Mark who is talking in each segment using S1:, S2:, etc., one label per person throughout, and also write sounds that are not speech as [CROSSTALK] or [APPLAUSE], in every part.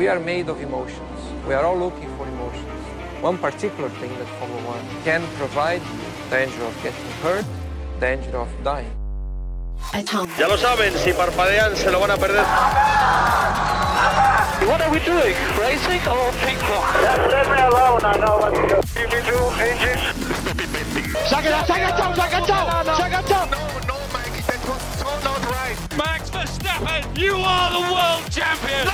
S1: we are made of emotions. We are all looking for emotions. One particular thing that Formula One can provide you, danger of getting hurt, danger of dying.
S2: Ya lo saben, si parpadean se lo van a perder.
S3: What are we doing? Racing or ping pong?
S4: Just leave me alone, I know what to do.
S2: TV2 engines.
S3: Se ha quedado, se ha enganchado, se ha enganchado, se ha enganchado.
S2: No, no, Mike, that was so not right.
S5: Max Verstappen, you are the world champion.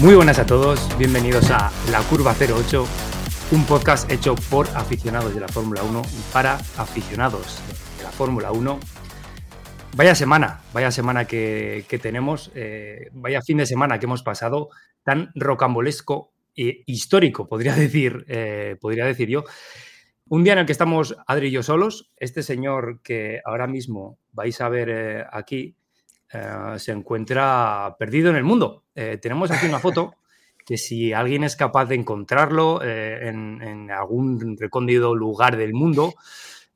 S6: Muy buenas a todos, bienvenidos a La Curva 08, un podcast hecho por aficionados de la Fórmula 1 y para aficionados de la Fórmula 1. Vaya semana, vaya semana que, tenemos, eh, vaya fin de semana que hemos pasado, tan rocambolesco e histórico, podría decir, eh, podría decir yo. Un día en el que estamos Adri y yo solos, este señor que ahora mismo vais a ver eh, aquí, eh, se encuentra perdido en el mundo. Eh, tenemos aquí una foto [LAUGHS] que si alguien es capaz de encontrarlo eh, en, en algún recóndito lugar del mundo,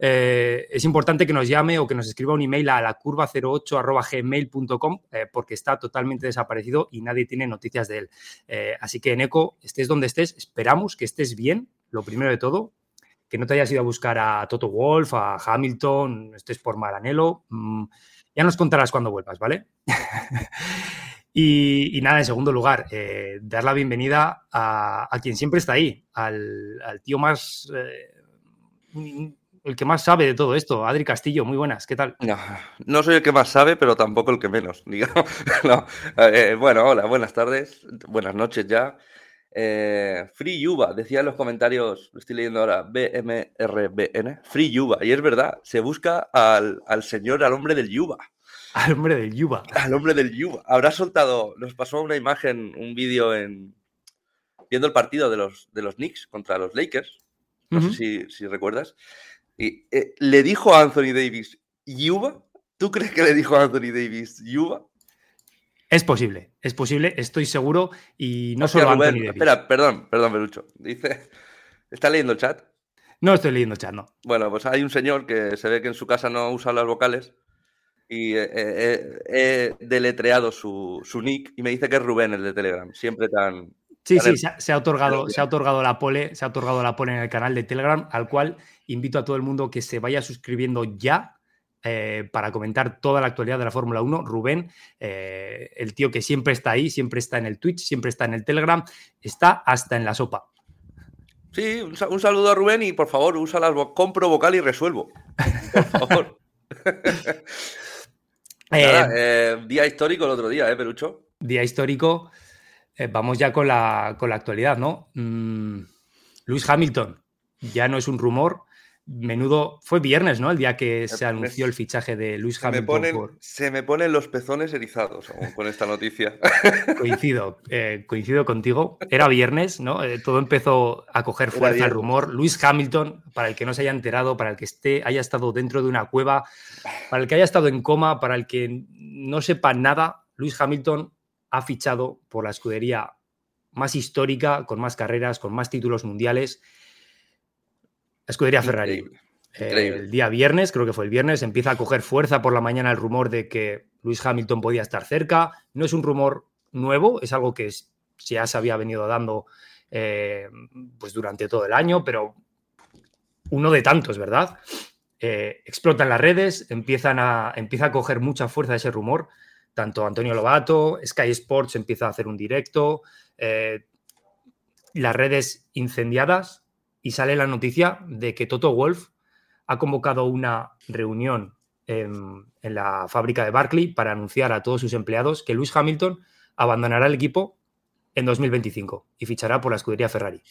S6: es importante que nos llame o que nos escriba un email a la curva08.gmail.com eh, porque está totalmente desaparecido y nadie tiene noticias de él. Así que, Neko, estés donde estés, esperamos que estés bien, lo primero de todo, que no te hayas ido a buscar a Toto Wolf, a Hamilton, estés por Maranello. Ya nos contarás cuando vuelvas, ¿vale? [LAUGHS] y, y, nada, en segundo lugar, eh, dar la bienvenida a, a, quien siempre está ahí, al, al tío más... Eh, el que más sabe de todo esto, Adri Castillo, muy buenas, ¿qué tal?
S7: No, no soy el que más sabe, pero tampoco el que menos, [LAUGHS] digamos. No. Eh, bueno, hola, buenas tardes, buenas noches ya. Eh, Free Yuba, decía en los comentarios, lo estoy leyendo ahora, BMRBN, Free Yuba, y es verdad, se busca al, al señor, al hombre del Yuba.
S6: Al hombre del Yuba.
S7: Al hombre del Yuba. Habrá soltado, nos pasó una imagen, un vídeo en viendo el partido de los, de los Knicks contra los Lakers, no uh -huh. sé si, si recuerdas, y eh, le dijo a Anthony Davis, ¿Yuba? ¿Tú crees que le dijo a Anthony Davis, Yuba?
S6: Es posible, es posible, estoy seguro. Y no Hostia, solo
S7: Rubén,
S6: Anthony Davis.
S7: Espera, perdón, perdón, Belucho. Dice, [LAUGHS] ¿está leyendo el chat?
S6: No estoy leyendo chat, no.
S7: Bueno, pues hay un señor que se ve que en su casa no usa las vocales y he eh, eh, deletreado su, su, nick y me dice que es Rubén el de Telegram, siempre tan...
S6: Sí, sí, se ha, se ha, otorgado, se ha otorgado la pole, se ha otorgado la pole en el canal de Telegram, al cual invito a todo el mundo que se vaya suscribiendo ya eh, para comentar toda la actualidad de la Fórmula 1. Rubén, eh, el tío que siempre está ahí, siempre está en el Twitch, siempre está en el Telegram, está hasta en la sopa.
S7: Sí, un, saludo a Rubén y por favor usa las compro vocal y resuelvo. Por favor. [LAUGHS] Nada, eh, día histórico el otro día, ¿eh, Perucho?
S6: Día histórico. Vamos ya con la, con la actualidad, ¿no? Mm, Luis Hamilton ya no es un rumor. Menudo, fue viernes, ¿no? El día que se anunció el fichaje de Luis
S7: se
S6: Hamilton.
S7: Me ponen,
S6: por...
S7: Se me ponen los pezones erizados aún con esta noticia.
S6: Coincido, eh, coincido contigo. Era viernes, ¿no? Eh, todo empezó a coger fuerza el rumor. Luis Hamilton, para el que no se haya enterado, para el que esté, haya estado dentro de una cueva, para el que haya estado en coma, para el que no sepa nada, Luis Hamilton ha fichado por la escudería más histórica, con más carreras, con más títulos mundiales. La escudería Ferrari.
S7: Increíble. Increíble.
S6: El día viernes, creo que fue el viernes, empieza a coger fuerza por la mañana el rumor de que Luis Hamilton podía estar cerca. No es un rumor nuevo, es algo que ya se había venido dando eh, pues durante todo el año, pero uno de tantos, ¿verdad? Eh, explotan las redes, empiezan a, empieza a coger mucha fuerza ese rumor tanto Antonio Lobato, Sky Sports empieza a hacer un directo, eh, las redes incendiadas y sale la noticia de que Toto Wolf ha convocado una reunión en, la fábrica de Barclay para anunciar a todos sus empleados que Lewis Hamilton abandonará el equipo en 2025 y fichará por la escudería Ferrari.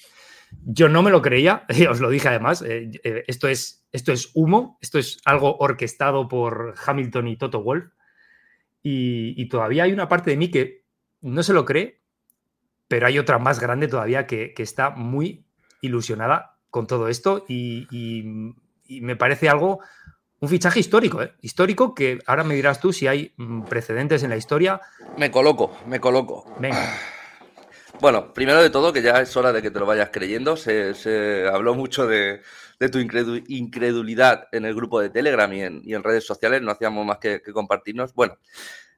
S6: Yo no me lo creía, [LAUGHS] os lo dije además, eh, eh, esto, es, esto es humo, esto es algo orquestado por Hamilton y Toto Wolf. Y, y, todavía hay una parte de mí que no se lo cree, pero hay otra más grande todavía que, que está muy ilusionada con todo esto y, y, y, me parece algo, un fichaje histórico, ¿eh? histórico que ahora me dirás tú si hay mm, precedentes en la historia.
S7: Me coloco, me coloco.
S6: Venga.
S7: Bueno, primero de todo, que ya es hora de que te lo vayas creyendo. Se, habló mucho de, tu incredulidad en el grupo de Telegram y en, redes sociales. No hacíamos más que, compartirnos. Bueno,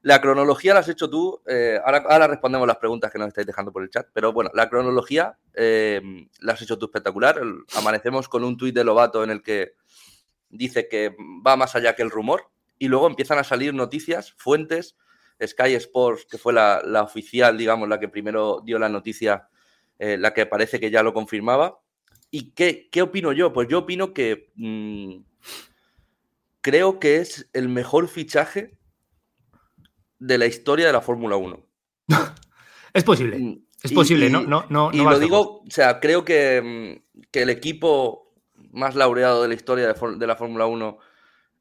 S7: la cronología la has hecho tú. Eh, ahora, respondemos las preguntas que nos estáis dejando por el chat. Pero bueno, la cronología eh, la has hecho tú espectacular. Amanecemos con un tuit de Lobato en el que dice que va más allá que el rumor. Y luego empiezan a salir noticias, fuentes Sky Sports, que fue la, oficial, digamos, la que primero dio la noticia, eh, la que parece que ya lo confirmaba. ¿Y qué, qué opino yo? Pues yo opino que mm, creo que es el mejor fichaje de la historia de la Fórmula 1. [LAUGHS]
S6: es posible. Mm, es posible, no, no, no.
S7: Y lo digo, o sea, creo que, mm, que, el equipo más laureado de la historia de, la Fórmula 1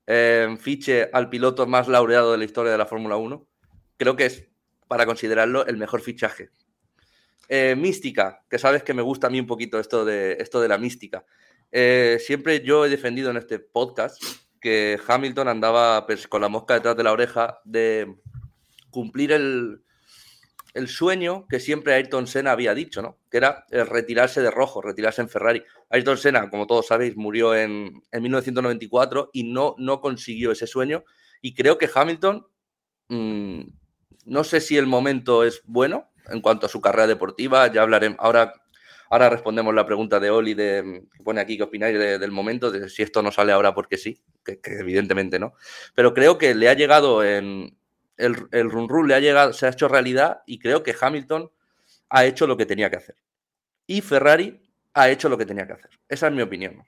S7: eh, fiche al piloto más laureado de la historia de la Fórmula 1 creo que es, para considerarlo, el mejor fichaje. Eh, mística, que sabes que me gusta a mí un poquito esto de, esto de la mística. Eh, siempre yo he defendido en este podcast que Hamilton andaba pues, con la mosca detrás de la oreja de cumplir el, el, sueño que siempre Ayrton Senna había dicho, ¿no? Que era el retirarse de rojo, retirarse en Ferrari. Ayrton Senna, como todos sabéis, murió en, en 1994 y no, no consiguió ese sueño. Y creo que Hamilton mm, no sé si el momento es bueno en cuanto a su carrera deportiva. Ya hablaremos. Ahora, ahora respondemos la pregunta de Oli de, que pone aquí qué opináis del momento, de si esto no sale ahora porque sí, que, evidentemente no. Pero creo que le ha llegado en. El, run run le ha llegado, se ha hecho realidad y creo que Hamilton ha hecho lo que tenía que hacer. Y Ferrari ha hecho lo que tenía que hacer. Esa es mi opinión.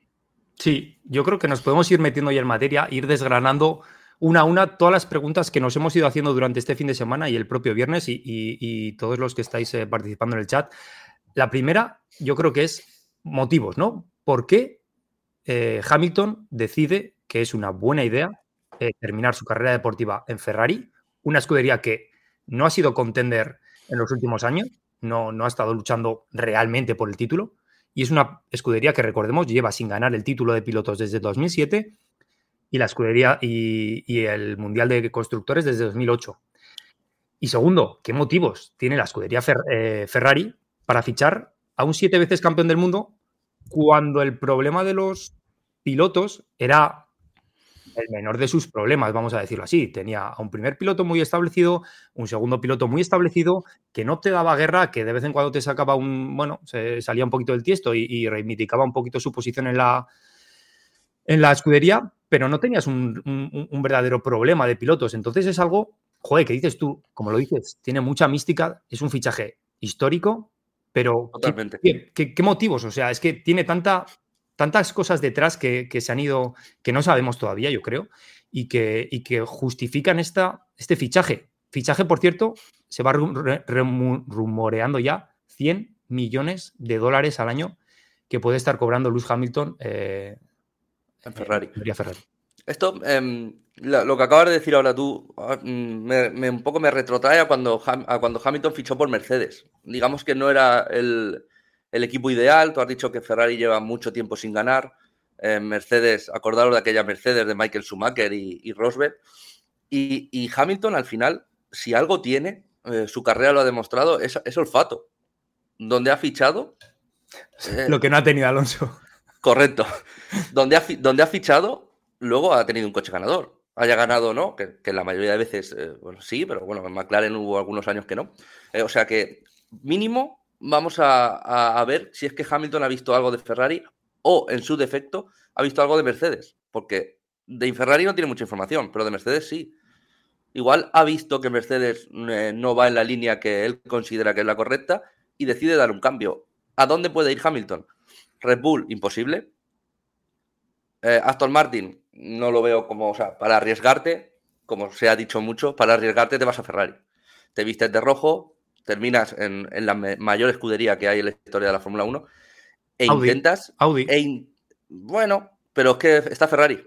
S6: Sí, yo creo que nos podemos ir metiendo ya en materia, ir desgranando una a una todas las preguntas que nos hemos ido haciendo durante este fin de semana y el propio viernes y, todos los que estáis eh, participando en el chat. La primera, yo creo que es motivos, ¿no? ¿Por qué eh, Hamilton decide que es una buena idea eh, terminar su carrera deportiva en Ferrari, una escudería que no ha sido contender en los últimos años, no, no ha estado luchando realmente por el título, y es una escudería que, recordemos, lleva sin ganar el título de pilotos desde 2007 y la escudería y, el Mundial de Constructores desde 2008. Y segundo, ¿qué motivos tiene la escudería eh, Ferrari para fichar a un siete veces campeón del mundo cuando el problema de los pilotos era el menor de sus problemas, vamos a decirlo así. Tenía a un primer piloto muy establecido, un segundo piloto muy establecido, que no te daba guerra, que de vez en cuando te sacaba un, bueno, se salía un poquito del tiesto y, y reivindicaba un poquito su posición en la, en la escudería, pero no tenías un, verdadero problema de pilotos. Entonces es algo, joder, que dices tú, como lo dices, tiene mucha mística, es un fichaje histórico, pero ¿qué, motivos? O sea, es que tiene tanta, tantas cosas detrás que, se han ido, que no sabemos todavía, yo creo, y que, y que justifican esta, este fichaje. Fichaje, por cierto, se va rumoreando ya 100 millones de dólares al año que puede estar cobrando Lewis Hamilton eh,
S7: en Ferrari. Esto, em, lo, que acabas de decir ahora tú, ah, mm, me, un poco me retrotrae a cuando, cuando Hamilton fichó por Mercedes. Digamos que no era el, equipo ideal. Tú has dicho que Ferrari lleva mucho tiempo sin ganar. Mercedes, acordaros de aquella Mercedes de Michael Schumacher y, Rosberg. Y, Hamilton, al final, si algo tiene, eh, su carrera lo ha demostrado, es, es olfato. Donde ha fichado.
S6: lo que no ha tenido Alonso.
S7: Correcto. donde, ha, donde ha fichado, luego ha tenido un coche ganador. Haya ganado o no, que, la mayoría de veces, eh, bueno, sí, pero bueno, en McLaren hubo algunos años que no. Eh, o sea que, mínimo, vamos a, ver si es que Hamilton ha visto algo de Ferrari o, en su defecto, ha visto algo de Mercedes. Porque de Ferrari no tiene mucha información, pero de Mercedes sí. Igual ha visto que Mercedes eh, no va en la línea que él considera que es la correcta y decide dar un cambio. ¿A dónde puede ir Hamilton? Red Bull, imposible. Eh, Aston Martin, no lo veo como, o sea, para arriesgarte, como se ha dicho mucho, para arriesgarte te vas a Ferrari. Te vistes de rojo, terminas en, la mayor escudería que hay en la historia de la Fórmula 1 e intentas.
S6: Audi.
S7: E bueno, pero es que está Ferrari.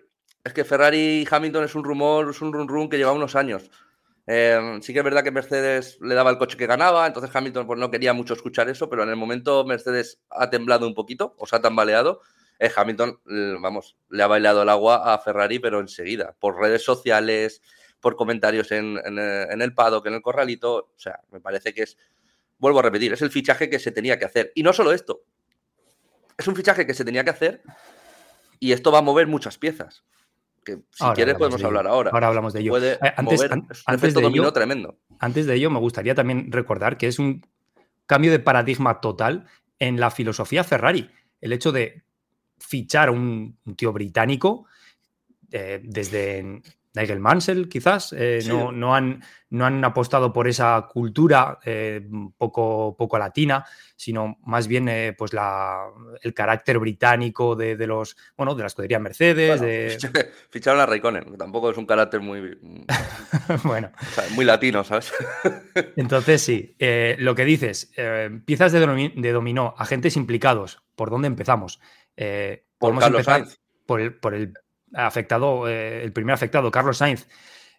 S7: Es que Ferrari y Hamilton es un rumor, es un run run que lleva unos años. Em, sí que es verdad que Mercedes le daba el coche que ganaba, entonces Hamilton pues, no quería mucho escuchar eso, pero en el momento Mercedes ha temblado un poquito, o se ha tambaleado. Eh, Hamilton, vamos, le ha bailado el agua a Ferrari, pero enseguida, por redes sociales, por comentarios en, en, eh, en el paddock, en el corralito. O sea, me parece que es vuelvo a repetir, es el fichaje que se tenía que hacer. Y no solo esto, es un fichaje que se tenía que hacer y esto va a mover muchas piezas. Que si quieres podemos hablar ahora.
S6: Ahora hablamos de ello.
S7: Puede
S6: eh, antes,
S7: mover, antes de ello, tremendo.
S6: Antes de ello, me gustaría también recordar que es un cambio de paradigma total en la filosofía Ferrari. El hecho de fichar un, un tío británico eh, desde Nigel Mansell, quizás, eh, no, no, han, no, han, apostado por esa cultura eh, poco, poco latina, sino más bien eh, pues la, el carácter británico de, de, los, bueno, de la escudería Mercedes. de... [LAUGHS]
S7: Ficharon a Raikkonen, que tampoco es un carácter muy, [LAUGHS]
S6: bueno.
S7: O sea, muy latino, ¿sabes? [LAUGHS]
S6: Entonces, sí, lo que dices, piezas de, dominó, de, dominó, agentes implicados, ¿por dónde empezamos?
S7: por Carlos
S6: empezar
S7: Sainz.
S6: por el, por el afectado, eh, el primer afectado, Carlos Sainz,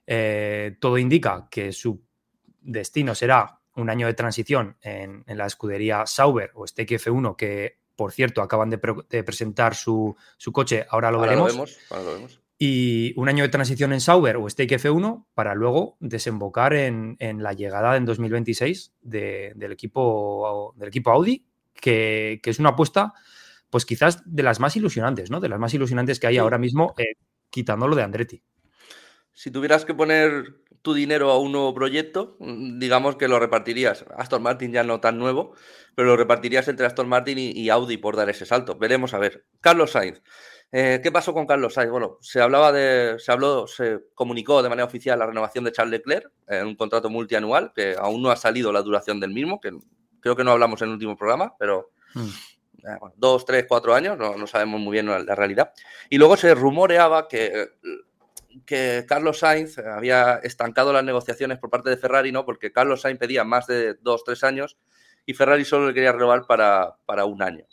S6: eh, todo indica que su destino será un año de transición en, en la escudería Sauber o Stake F1, que por cierto acaban de, pre de presentar su, su, coche, ahora lo
S7: ahora
S6: veremos.
S7: Lo vemos, ahora lo vemos.
S6: Y un año de transición en Sauber o Stake F1 para luego desembocar en, en la llegada en 2026 de, del, equipo, del equipo Audi, que, que es una apuesta pues quizás de las más ilusionantes, ¿no? De las más ilusionantes que hay sí. ahora mismo, eh, quitándolo de Andretti.
S7: Si tuvieras que poner tu dinero a un nuevo proyecto, mm, digamos que lo repartirías. Aston Martin ya no tan nuevo, pero lo repartirías entre Aston Martin y, y Audi por dar ese salto. Veremos a ver. Carlos Sainz. Eh, ¿Qué pasó con Carlos Sainz? Bueno, se hablaba de, se habló, se comunicó de manera oficial la renovación de Charles Leclerc en un contrato multianual, que aún no ha salido la duración del mismo, que creo que no hablamos en el último programa, pero mm bueno, dos, tres, cuatro años, no, no, sabemos muy bien la realidad. Y luego se rumoreaba que, que Carlos Sainz había estancado las negociaciones por parte de Ferrari, ¿no? Porque Carlos Sainz pedía más de dos, tres años y Ferrari solo le quería renovar para, para un año.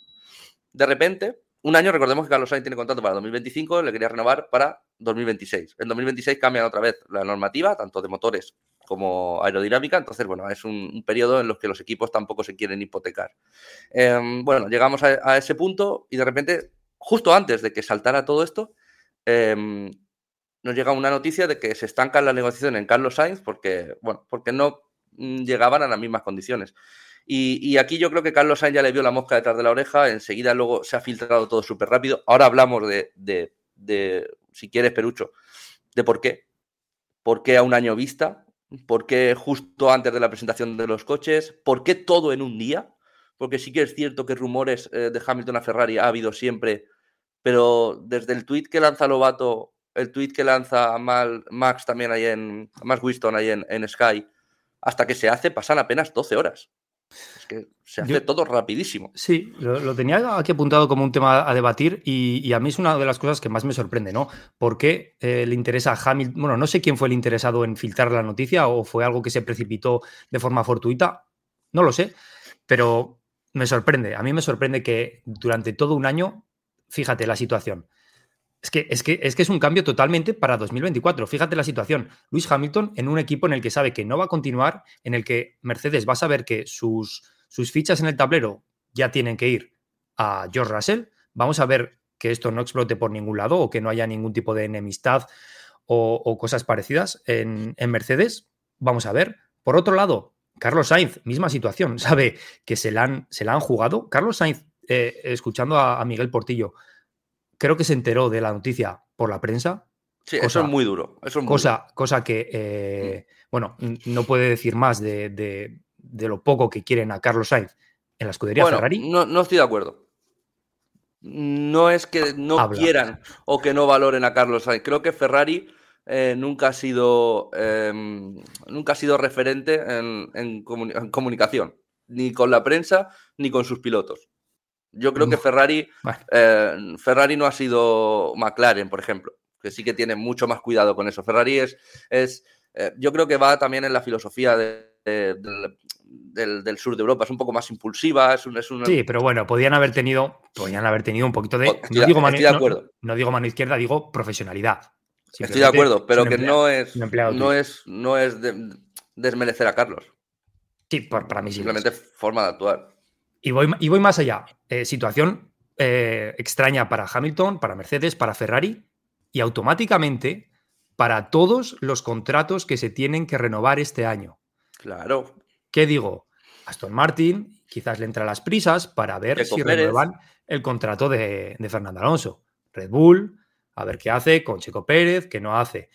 S7: De repente, un año, recordemos que Carlos Sainz tiene contrato para 2025, le quería renovar para 2026. En 2026 cambian otra vez la normativa, tanto de motores como aerodinámica, entonces, bueno, es un, periodo en los que los equipos tampoco se quieren hipotecar. Eh, bueno, llegamos a, ese punto y de repente, justo antes de que saltara todo esto, eh, nos llega una noticia de que se estancan las negociaciones en Carlos Sainz porque, bueno, porque no mm, llegaban a las mismas condiciones. Y, aquí yo creo que Carlos Sainz ya le vio la mosca detrás de la oreja, enseguida luego se ha filtrado todo súper rápido. Ahora hablamos de, si quieres, Perucho, de por qué. ¿Por qué a un año vista? ¿Por qué justo antes de la presentación de los coches? ¿Por qué todo en un día? Porque sí que es cierto que rumores eh, de Hamilton a Ferrari ha habido siempre, pero desde el tweet que lanza Lobato, el tweet que lanza Mal, Max también ahí en, Max Winston ahí en, Sky, hasta que se hace pasan apenas 12 horas. Es que se hace Yo, todo rapidísimo.
S6: Sí, lo, lo, tenía aquí apuntado como un tema a debatir y, y, a mí es una de las cosas que más me sorprende, ¿no? ¿Por qué eh, le interesa a Hamilton? Bueno, no sé quién fue el interesado en filtrar la noticia o fue algo que se precipitó de forma fortuita, no lo sé, pero me sorprende. A mí me sorprende que durante todo un año, fíjate la situación. Es que, es, que, es que es un cambio totalmente para 2024. Fíjate la situación. Luis Hamilton en un equipo en el que sabe que no va a continuar, en el que Mercedes va a saber que sus, sus fichas en el tablero ya tienen que ir a George Russell. Vamos a ver que esto no explote por ningún lado o que no haya ningún tipo de enemistad o, cosas parecidas en, Mercedes. Vamos a ver. Por otro lado, Carlos Sainz, misma situación, [LAUGHS] sabe que se la han, se han jugado. Carlos Sainz, eh, escuchando a, Miguel Portillo, creo que se enteró de la noticia por la prensa.
S7: Sí, cosa, eso es muy duro. Eso es muy
S6: cosa,
S7: duro.
S6: cosa que, eh, bueno, no puede decir más de, de, de, lo poco que quieren a Carlos Sainz en la escudería
S7: bueno,
S6: Ferrari.
S7: No, no estoy de acuerdo. No es que no Habla. quieran o que no valoren a Carlos Sainz. Creo que Ferrari eh, nunca ha sido eh, nunca ha sido referente en, en, comuni en, comunicación, ni con la prensa ni con sus pilotos. Yo creo que Ferrari, bueno. eh, Ferrari no ha sido McLaren, por ejemplo, que sí que tiene mucho más cuidado con eso. Ferrari es, es eh, yo creo que va también en la filosofía de, de, del, del, del, sur de Europa, es un poco más impulsiva, es un, es un...
S6: Sí, pero bueno, podían haber tenido, podían haber tenido un poquito de,
S7: estoy, no, digo mano, de acuerdo.
S6: No, no, digo mano izquierda, digo profesionalidad.
S7: Estoy de acuerdo, pero que no es, no es, no es de, desmerecer a Carlos.
S6: Sí, por, para mí sí.
S7: Simplemente forma de actuar.
S6: Y voy, y voy más allá. Eh, situación eh, extraña para Hamilton, para Mercedes, para Ferrari y automáticamente para todos los contratos que se tienen que renovar este año.
S7: Claro.
S6: ¿Qué digo? Aston Martin quizás le entra las prisas para ver si renuevan el contrato de, de Fernando Alonso. Red Bull, a ver qué hace con Checo Pérez, qué no hace.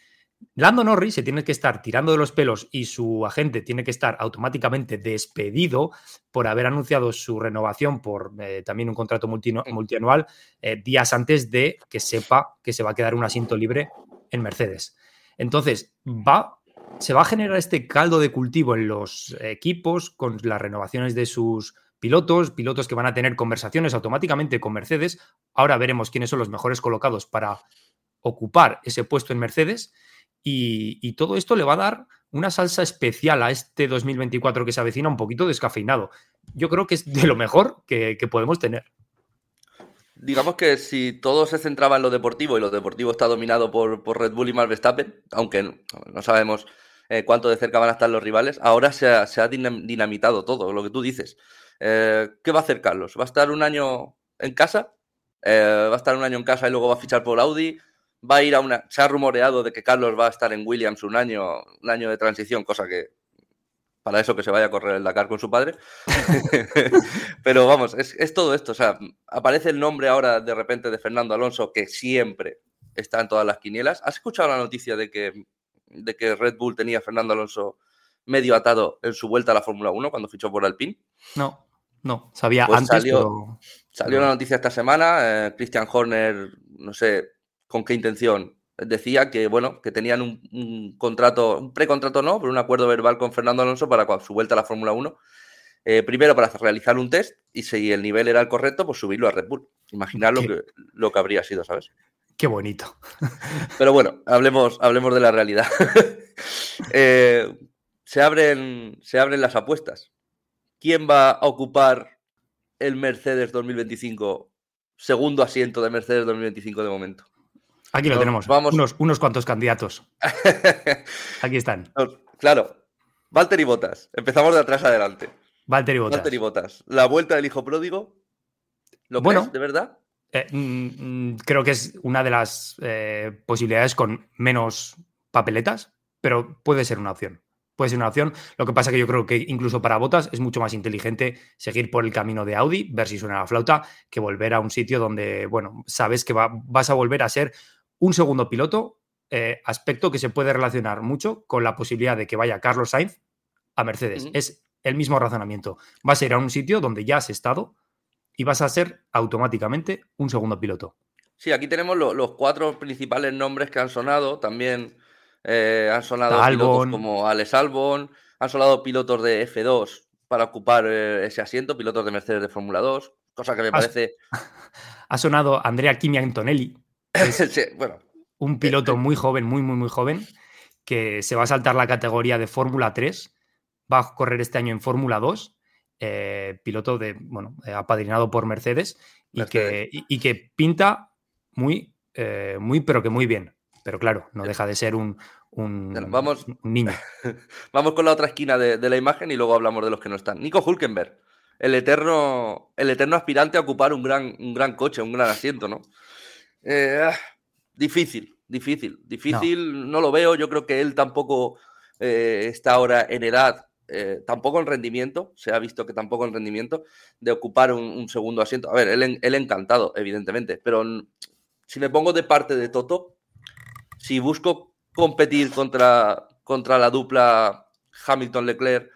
S6: Lando Norris se tiene que estar tirando de los pelos y su agente tiene que estar automáticamente despedido por haber anunciado su renovación por eh, también un contrato multianual eh, días antes de que sepa que se va a quedar un asiento libre en Mercedes. Entonces, va, se va a generar este caldo de cultivo en los equipos con las renovaciones de sus pilotos, pilotos que van a tener conversaciones automáticamente con Mercedes. Ahora veremos quiénes son los mejores colocados para ocupar ese puesto en Mercedes y, todo esto le va a dar una salsa especial a este 2024 que se avecina un poquito descafeinado. Yo creo que es de lo mejor que, podemos tener.
S7: Digamos que si todo se centraba en lo deportivo y lo deportivo está dominado por, Red Bull y Max Verstappen, aunque no, sabemos eh, cuánto de cerca van a estar los rivales, ahora se ha, dinamitado todo, lo que tú dices. Eh, ¿Qué va a hacer Carlos? ¿Va a estar un año en casa? Eh, ¿Va a estar un año en casa y luego va a fichar por Audi? Va a ir a una. Se ha rumoreado de que Carlos va a estar en Williams un año, un año de transición, cosa que. Para eso que se vaya a correr el Dakar con su padre. [LAUGHS] Pero vamos, es, todo esto. O sea, aparece el nombre ahora de repente de Fernando Alonso, que siempre está en todas las quinielas. ¿Has escuchado la noticia de que, de que Red Bull tenía a Fernando Alonso medio atado en su vuelta a la Fórmula 1 cuando fichó por Alpine?
S6: No, no, sabía pues antes.
S7: Salió, salió la noticia esta semana. Eh, Christian Horner, no sé, con qué intención. Decía que, bueno, que tenían un, contrato, un precontrato no, pero un acuerdo verbal con Fernando Alonso para su vuelta a la Fórmula 1. Eh, primero para realizar un test y si el nivel era el correcto, pues subirlo a Red Bull. Imaginar lo que, lo que habría sido, ¿sabes?
S6: Qué bonito. [LAUGHS]
S7: Pero bueno, hablemos, hablemos de la realidad. [LAUGHS] Eh, se, abren, se abren las apuestas. ¿Quién va a ocupar el Mercedes 2025, segundo asiento de Mercedes 2025 de momento?
S6: Aquí lo tenemos. Vamos. Unos, unos cuantos candidatos. [LAUGHS] Aquí están.
S7: Claro. Valtteri Botas. Empezamos de atrás adelante.
S6: Valtteri Botas.
S7: Valtteri Botas. La vuelta del hijo pródigo. ¿Lo bueno, de verdad?
S6: Eh, mm, mm, creo que es una de las eh, posibilidades con menos papeletas, pero puede ser una opción. Puede ser una opción. Lo que pasa es que yo creo que incluso para Botas es mucho más inteligente seguir por el camino de Audi, ver si suena la flauta, que volver a un sitio donde, bueno, sabes que vas a volver a ser un segundo piloto, eh, aspecto que se puede relacionar mucho con la posibilidad de que vaya Carlos Sainz a Mercedes. Es el mismo razonamiento. Vas a ir a un sitio donde ya has estado y vas a ser automáticamente un segundo piloto.
S7: Sí, aquí tenemos los cuatro principales nombres que han sonado. También eh, han sonado pilotos como Alex Albon, han sonado pilotos de F2 para ocupar eh, ese asiento, pilotos de Mercedes de Fórmula 2, cosa que me parece... [LAUGHS]
S6: Ha sonado Andrea Kimi Antonelli, [LAUGHS]
S7: bueno.
S6: Un piloto muy joven, muy, muy, muy joven, que se va a saltar la categoría de Fórmula 3, va a correr este año en Fórmula 2, eh, piloto de, bueno, eh, apadrinado por Mercedes, y, Que, y, que pinta muy, eh, muy, pero que muy bien. Pero claro, no deja de ser un, un,
S7: vamos,
S6: niño. [LAUGHS]
S7: vamos con la otra esquina de, la imagen y luego hablamos de los que no están. Nico Hulkenberg, el eterno, el eterno aspirante a ocupar un gran, un gran coche, un gran asiento, ¿no? Eh, difícil, difícil, difícil, no. lo veo. Yo creo que él tampoco eh, está ahora en edad, eh, tampoco en rendimiento, se ha visto que tampoco en rendimiento, de ocupar un, segundo asiento. A ver, él, él, encantado, evidentemente, pero si me pongo de parte de Toto, si busco competir contra, contra la dupla Hamilton-Leclerc,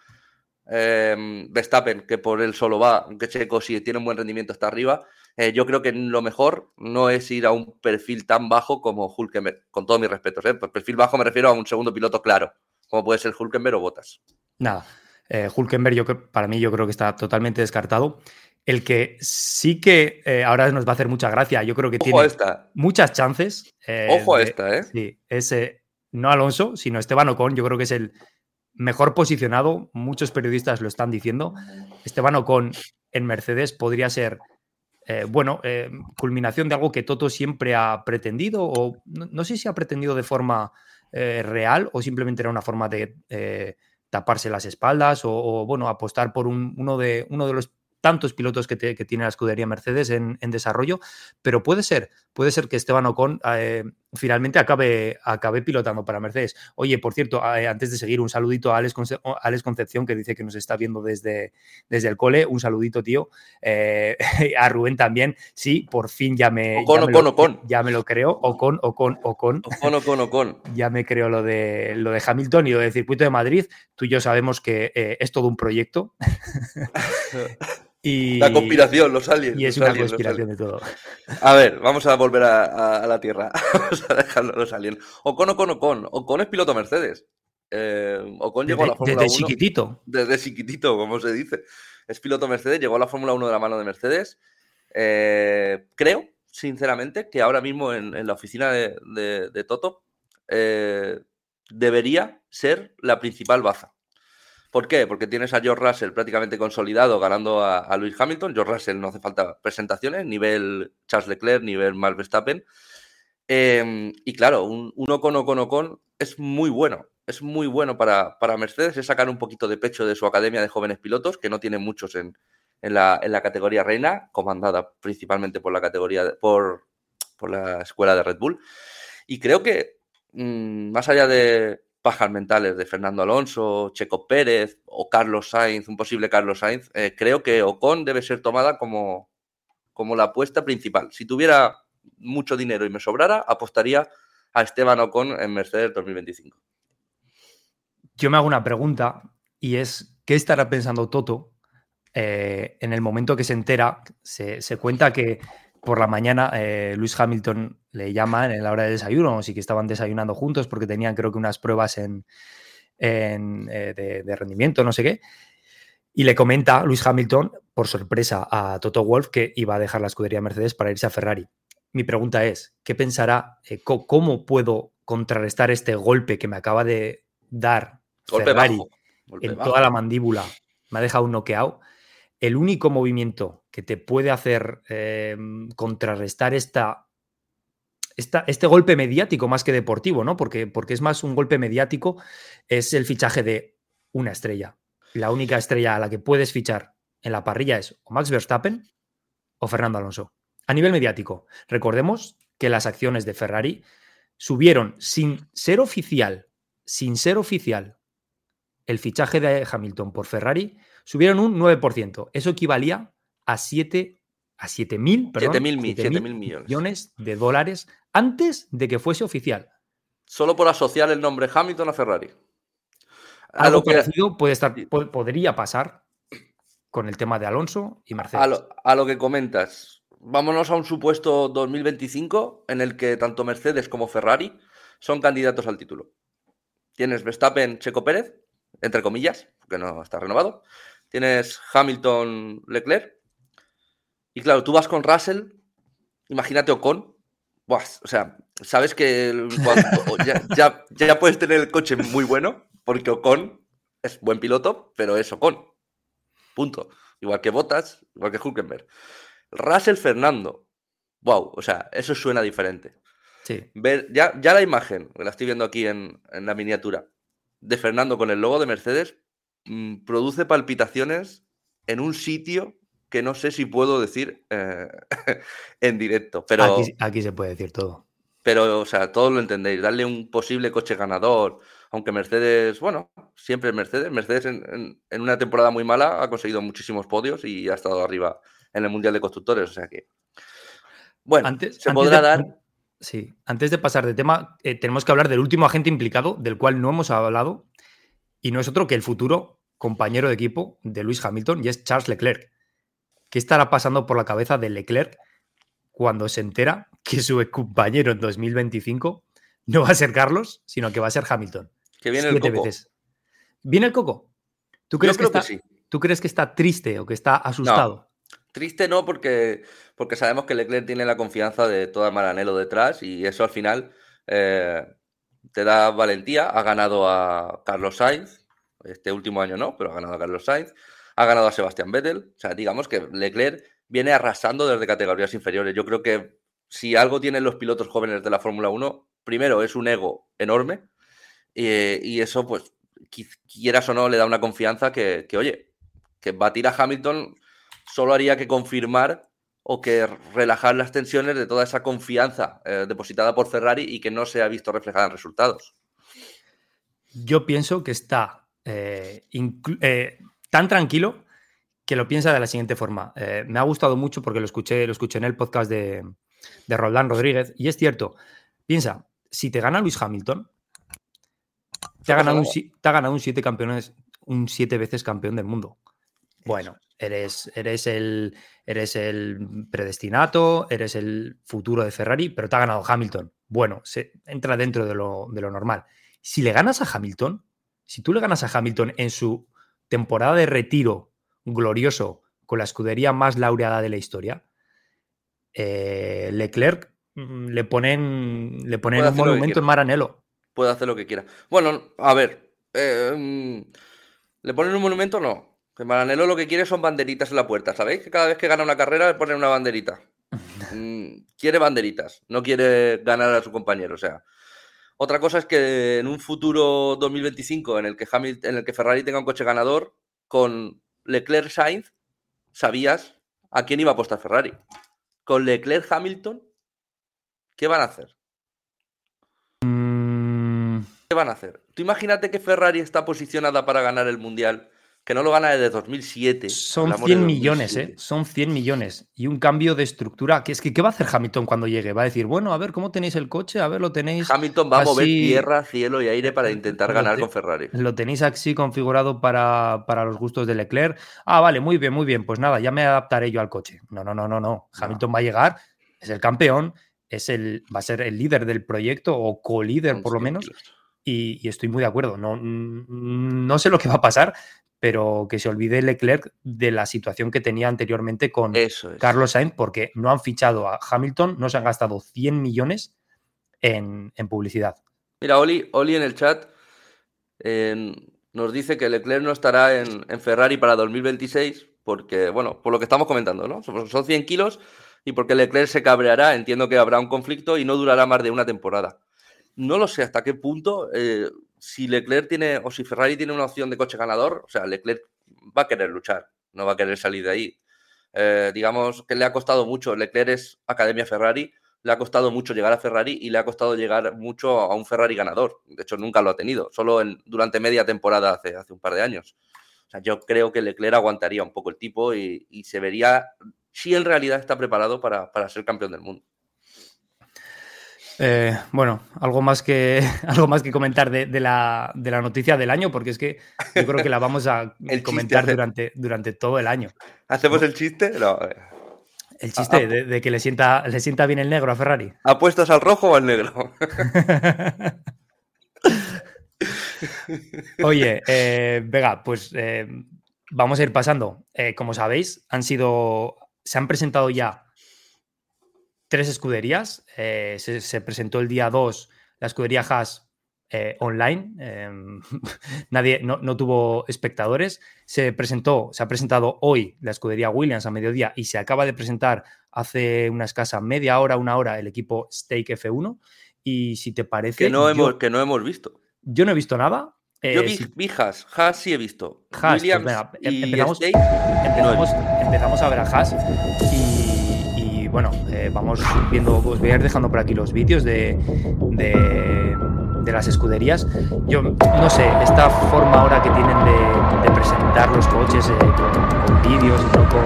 S7: Verstappen, que por él solo va, aunque Checo si tiene un buen rendimiento está arriba, eh, yo creo que lo mejor no es ir a un perfil tan bajo como Hulkenberg, con todos mis respetos. ¿eh? Por perfil bajo me refiero a un segundo piloto claro, como puede ser Hulkenberg o Bottas.
S6: Nada, eh, Hulkenberg yo, para mí yo creo que está totalmente descartado. El que sí que eh, ahora nos va a hacer mucha gracia, yo creo que tiene muchas chances.
S7: Ojo a esta, ¿eh?
S6: Sí, ese no Alonso, sino Esteban Ocon, yo creo que es el mejor posicionado, muchos periodistas lo están diciendo. Esteban Ocon en Mercedes podría ser eh, bueno, eh, culminación de algo que Toto siempre ha pretendido, o no, sé si ha pretendido de forma eh, real o simplemente era una forma de taparse las espaldas o, bueno, apostar por uno, de, uno de los tantos pilotos que, tiene la escudería Mercedes en, desarrollo, pero puede ser, puede ser que Esteban Ocon finalmente acabe, acabe pilotando para Mercedes. Oye, por cierto, eh, antes de seguir, un saludito a Alex, Concepción, que dice que nos está viendo desde, desde el cole. Un saludito, tío. Eh, [LAUGHS] a Rubén también. Sí, por fin ya me.
S7: Ocon,
S6: ya
S7: me Ocon,
S6: lo, Ya me lo creo. Ocon, Ocon, Ocon.
S7: Ocon, Ocon, Ocon. [LAUGHS]
S6: ya me creo lo de, lo de Hamilton y lo del circuito de Madrid. Tú y yo sabemos que eh, es todo un proyecto. [LAUGHS]
S7: La conspiración, los aliens.
S6: Y es una conspiración de todo.
S7: A ver, vamos a volver a, la Tierra. [LAUGHS] vamos a dejarlo los aliens. Ocon, Ocon, Ocon. Ocon es piloto Mercedes. Eh, Ocon llegó a la Fórmula 1.
S6: Desde chiquitito.
S7: Desde chiquitito, como se dice. Es piloto Mercedes, llegó a la Fórmula 1 de la mano de Mercedes. Eh, creo, sinceramente, que ahora mismo en, la oficina de, Toto eh, debería ser la principal baza. ¿Por qué? Porque tienes a George Russell prácticamente consolidado ganando a, a Lewis Hamilton. George Russell no hace falta presentaciones, nivel Charles Leclerc, nivel Max Verstappen. Em, y claro, un, un Ocon, Ocon, Ocon es muy bueno. Es muy bueno para, para, Mercedes, es sacar un poquito de pecho de su academia de jóvenes pilotos, que no tiene muchos en, en, la, en la, categoría reina, comandada principalmente por la categoría, por, por la escuela de Red Bull. Y creo que, mmm, más allá de, bajas mentales de Fernando Alonso, Checo Pérez o Carlos Sainz, un posible Carlos Sainz, eh, creo que Ocon debe ser tomada como, como la apuesta principal. Si tuviera mucho dinero y me sobrara, apostaría a Esteban Ocon en Mercedes 2025.
S6: Yo me hago una pregunta y es, ¿qué estará pensando Toto eh, en el momento que se entera? Se, se cuenta que por la mañana eh, Luis Hamilton le llama en la hora de desayuno, sí que estaban desayunando juntos porque tenían creo que unas pruebas en, eh, de, rendimiento, no sé qué. Y le comenta Luis Hamilton, por sorpresa, a Toto Wolf que iba a dejar la escudería Mercedes para irse a Ferrari. Mi pregunta es, ¿qué pensará? Eh, ¿Cómo puedo contrarrestar este golpe que me acaba de dar Ferrari en toda la mandíbula? Me ha dejado un noqueado el único movimiento que te puede hacer em, contrarrestar esta, esta, este golpe mediático más que deportivo, ¿no? Porque, porque es más un golpe mediático, es el fichaje de una estrella. La única estrella a la que puedes fichar en la parrilla es o Max Verstappen o Fernando Alonso. A nivel mediático, recordemos que las acciones de Ferrari subieron sin ser oficial, sin ser oficial, el fichaje de Hamilton por Ferrari subieron un 9%. Eso equivalía a 7 a 7 mil millones de dólares antes de que fuese oficial.
S7: Solo por asociar el nombre Hamilton a Ferrari.
S6: Algo parecido puede estar, podría pasar con el tema de Alonso y Mercedes.
S7: A lo, que comentas, vámonos a un supuesto 2025 en el que tanto Mercedes como Ferrari son candidatos al título. Tienes Verstappen, Checo Pérez, entre comillas, porque no está renovado. Tienes Hamilton, Leclerc. Y claro, tú vas con Russell, imagínate Ocon. Buah, o sea, sabes que ya, ya, puedes tener el coche muy bueno, porque Ocon es buen piloto, pero es Ocon. Punto. Igual que Bottas, igual que Hulkenberg. Russell Fernando. Wow, o sea, eso suena diferente.
S6: Sí.
S7: Ver, ya, ya la imagen, la estoy viendo aquí en, en la miniatura, de Fernando con el logo de Mercedes, Mm, produce palpitaciones en un sitio que no sé si puedo decir eh, [LAUGHS] en directo. Pero,
S6: aquí, se puede decir todo.
S7: Pero, o sea, todos lo entendéis. Darle un posible coche ganador, aunque Mercedes, bueno, siempre Mercedes. Mercedes en, una temporada muy mala ha conseguido muchísimos podios y ha estado arriba en el Mundial de Constructores. O sea que, bueno,
S6: antes, se podrá dar... Sí, antes de pasar de tema, eh, tenemos que hablar del último agente implicado, del cual no hemos hablado, y no es otro que el futuro compañero de equipo de Luis Hamilton y es Charles Leclerc. ¿Qué estará pasando por la cabeza de Leclerc cuando se entera que su compañero en 2025 no va a ser Carlos, sino que va a ser Hamilton?
S7: Que viene el coco.
S6: ¿Viene el coco? ¿Tú crees, que, está, ¿Tú crees que está triste o que está asustado?
S7: Triste no, porque, porque sabemos que Leclerc tiene la confianza de toda Maranelo detrás y eso al final eh, te da valentía. Ha ganado a Carlos Sainz, este último año no, pero ha ganado a Carlos Sainz, ha ganado a Sebastián Vettel. O sea, digamos que Leclerc viene arrasando desde categorías inferiores. Yo creo que si algo tienen los pilotos jóvenes de la Fórmula 1, primero es un ego enorme y, eso, pues, quieras o no, le da una confianza que, que, oye, que batir a Hamilton solo haría que confirmar o que relajar las tensiones de toda esa confianza eh, depositada por Ferrari y que no se ha visto reflejada en resultados.
S6: Yo pienso que está eh, eh, tan tranquilo que lo piensa de la siguiente forma. me ha gustado mucho porque lo escuché, lo escuché en el podcast de, de Roldán Rodríguez y es cierto. Piensa, si te gana Luis Hamilton, te ha ganado un, te ha ganado un siete campeones, un siete veces campeón del mundo. Bueno, eres, eres, el, eres el predestinato, eres el futuro de Ferrari, pero te ha ganado Hamilton. Bueno, se entra dentro de lo, de lo normal. Si le ganas a Hamilton, si tú le ganas a Hamilton en su temporada de retiro glorioso con la escudería más laureada de la historia, eh, Leclerc mm, le ponen, le ponen un monumento en Maranello.
S7: Puede hacer lo que quiera. Bueno, a ver, eh, mm, ¿le ponen un monumento? No. Que Maranello lo que quiere son banderitas en la puerta, ¿sabéis? Que cada vez que gana una carrera le ponen una banderita. [LAUGHS] Mm, quiere banderitas, no quiere ganar a su compañero. O sea, otra cosa es que en un futuro 2025 en el que, Hamilton, en el que Ferrari tenga un coche ganador, con Leclerc Sainz, sabías a quién iba a apostar Ferrari. Con Leclerc Hamilton, ¿qué van a hacer?
S6: Mm.
S7: ¿Qué van a hacer? Tú imagínate que Ferrari está posicionada para ganar el Mundial que no lo gana desde 2007.
S6: Son 100 millones, ¿eh? Son 100 millones. Y un cambio de estructura. Que es que, ¿qué va a hacer Hamilton cuando llegue? Va a decir, bueno, a ver, ¿cómo tenéis el coche? A ver, lo tenéis.
S7: Hamilton va a mover tierra, cielo y aire para intentar ganar con Ferrari.
S6: Lo tenéis así configurado para, para, los gustos de Leclerc. Ah, vale, muy bien, muy bien. Pues nada, ya me adaptaré yo al coche. No, no, no, no, no. Hamilton va a llegar, es el campeón, es el, va a ser el líder del proyecto o co-líder por lo menos. Y, y, estoy muy de acuerdo. No, no sé lo que va a pasar, pero que se olvide Leclerc de la situación que tenía anteriormente con Carlos Sainz, porque no han fichado a Hamilton, no se han gastado 100 millones en, publicidad.
S7: Mira, Oli, Oli en el chat nos dice que Leclerc no estará en, Ferrari para 2026, porque, bueno, por lo que estamos comentando, ¿no? Son 100 kilos y porque Leclerc se cabreará, entiendo que habrá un conflicto y no durará más de una temporada. No lo sé hasta qué punto. Eh, si Leclerc tiene, o si Ferrari tiene una opción de coche ganador, o sea, Leclerc va a querer luchar, no va a querer salir de ahí. Eh, digamos que le ha costado mucho, Leclerc es Academia Ferrari, le ha costado mucho llegar a Ferrari y le ha costado llegar mucho a un Ferrari ganador. De hecho, nunca lo ha tenido, solo en, durante media temporada hace, hace un par de años. O sea, yo creo que Leclerc aguantaría un poco el tipo y, se vería si en realidad está preparado para, para ser campeón del mundo.
S6: Eh, bueno, algo más que, [LAUGHS] algo más que comentar de, la, noticia del año, porque es que yo creo que la vamos a [LAUGHS] comentar durante, durante todo el año.
S7: ¿Hacemos el chiste? No.
S6: El chiste de, que le sienta, le sienta bien el negro a Ferrari.
S7: ¿Apuestas al rojo o al negro? [LAUGHS]
S6: Oye, eh, venga, pues eh, vamos a ir pasando. como sabéis, han sido. Se han presentado ya tres escuderías. Eh, se, presentó el día 2 la escudería Haas eh, online. Em, [LAUGHS] nadie, no, tuvo espectadores. Se presentó, se ha presentado hoy la escudería Williams a mediodía y se acaba de presentar hace una escasa media hora, una hora, el equipo Stake F1. Y si te parece.
S7: Que no, hemos, que no hemos visto.
S6: Yo no he visto nada.
S7: yo eh, vi, Haas, Haas sí he visto.
S6: Haas, pues em, empezamos, empezamos, a ver a Haas y bueno, eh, vamos viendo, os voy a ir dejando por aquí los vídeos de, de, las escuderías. Yo no sé, esta forma ahora que tienen de, presentar los coches eh, con, vídeos y no con.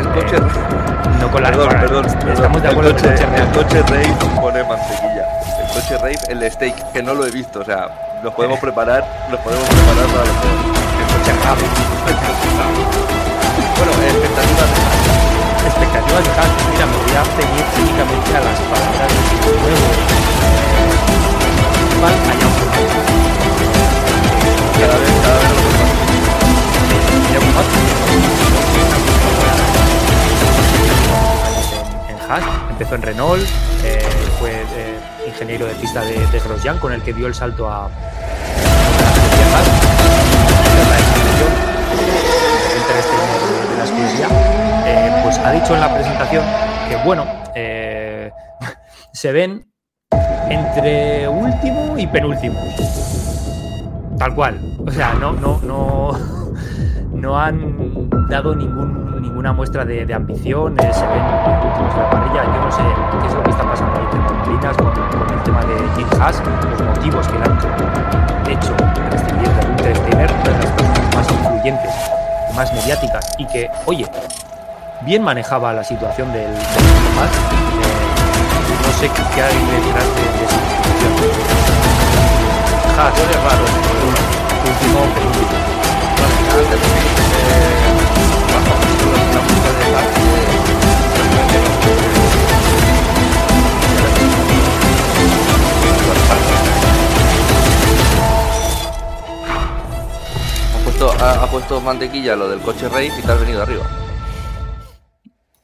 S7: El coche.
S6: Eh, no con la
S7: Perdón, perdón,
S6: Estamos de acuerdo
S7: el coche, el coche Rave pone mantequilla. El coche Rave, el steak, que no lo he visto, o sea, nos podemos preparar, nos podemos preparar para el coche Rave. [LAUGHS] Bueno, expectativas
S6: expectativas de Haas. Mira, me voy a ceñir únicamente a las palabras de nuevo. ¿Cuál allá
S7: Cada vez, cada vez
S6: en, en Haas, empezó en Renault, eh, fue eh, ingeniero de pista de, de Grosjean, con el que dio el salto a, a Haas. de la escudería eh, pues ha dicho en la presentación que, bueno, eh, [LAUGHS] se ven entre último y penúltimo. Tal cual. O sea, no, no, no, [LAUGHS] no han dado ningún, ninguna muestra de, ambición, se ven últimos de la parrilla. Yo no sé qué es lo que está pasando entre Malinas con, con, el tema de Jim Haas, los motivos que le han hecho prescindir de Steiner, una de las personas más influyentes, más mediáticas y que, oye, bien manejaba la situación del, del Eh, no sé qué hay detrás de, de su situación. Haas, es raro, último, penúltimo.
S7: Puesto, ha, ha puesto mantequilla lo del coche race y te has venido arriba.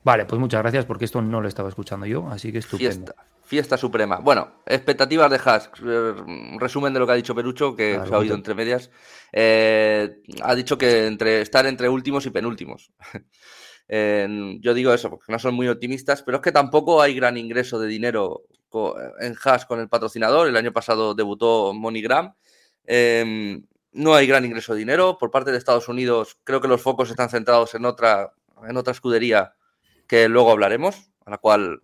S6: Vale, pues muchas gracias porque esto no lo estaba escuchando yo, así que estupendo.
S7: Fiesta, fiesta suprema. Bueno, expectativas de Haas. Eh, resumen de lo que ha dicho Perucho, que se ha oído entre medias. Eh, ha dicho que entre, estar entre últimos y penúltimos. [LAUGHS] yo digo eso, porque no son muy optimistas, pero es que tampoco hay gran ingreso de dinero en Haas con el patrocinador. El año pasado debutó MoneyGram. Em, no hay gran ingreso de dinero. Por parte de Estados Unidos, creo que los focos están centrados en otra, en otra escudería que luego hablaremos, a la cual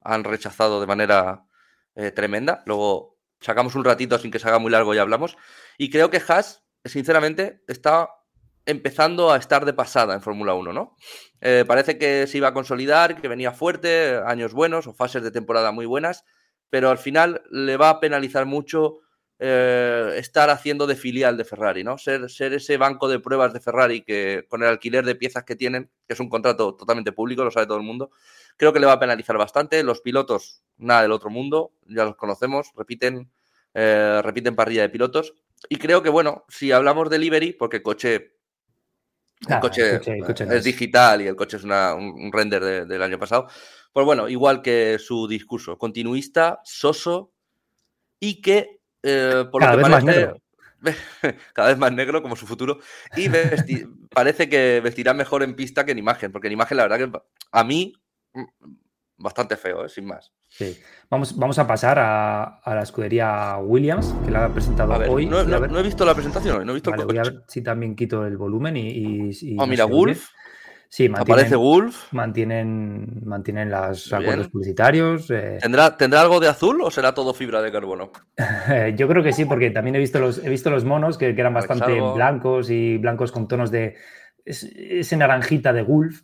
S7: han rechazado de manera eh, tremenda. Luego sacamos un ratito sin que se haga muy largo y hablamos. Y creo que Haas, sinceramente, está empezando a estar de pasada en Fórmula 1, ¿no? Eh, parece que se iba a consolidar, que venía fuerte, años buenos o fases de temporada muy buenas, pero al final le va a penalizar mucho eh, estar haciendo de filial de Ferrari, ¿no? Ser, ser ese banco de pruebas de Ferrari que con el alquiler de piezas que tienen, que es un contrato totalmente público, lo sabe todo el mundo, creo que le va a penalizar bastante. Los pilotos, nada del otro mundo, ya los conocemos, repiten, eh, repiten parrilla de pilotos. Y creo que, bueno, si hablamos de Liberty, porque coche, el coche, es, digital y el coche es un, render del año pasado, pues bueno, igual que su discurso, continuista, soso y que eh, por
S6: cada
S7: lo
S6: vez más negro. [LAUGHS]
S7: cada vez más negro como su futuro y parece que vestirá mejor en pista que en imagen, porque en imagen la verdad que a mí mm, bastante feo, ¿eh? sin más.
S6: Sí. Vamos, vamos a pasar a, la escudería Williams, que la ha presentado hoy.
S7: No, he visto la presentación, no he visto
S6: Voy a ver si también quito el volumen y.
S7: oh, mira, Wolf.
S6: Sí,
S7: aparece Wolf.
S6: Mantienen, mantienen los acuerdos publicitarios. Eh.
S7: ¿Tendrá, ¿Tendrá algo de azul o será todo fibra de carbono? [LAUGHS]
S6: Yo creo que sí, porque también he visto los, he visto los monos que, eran bastante blancos y blancos con tonos de ese naranjita de Wolf.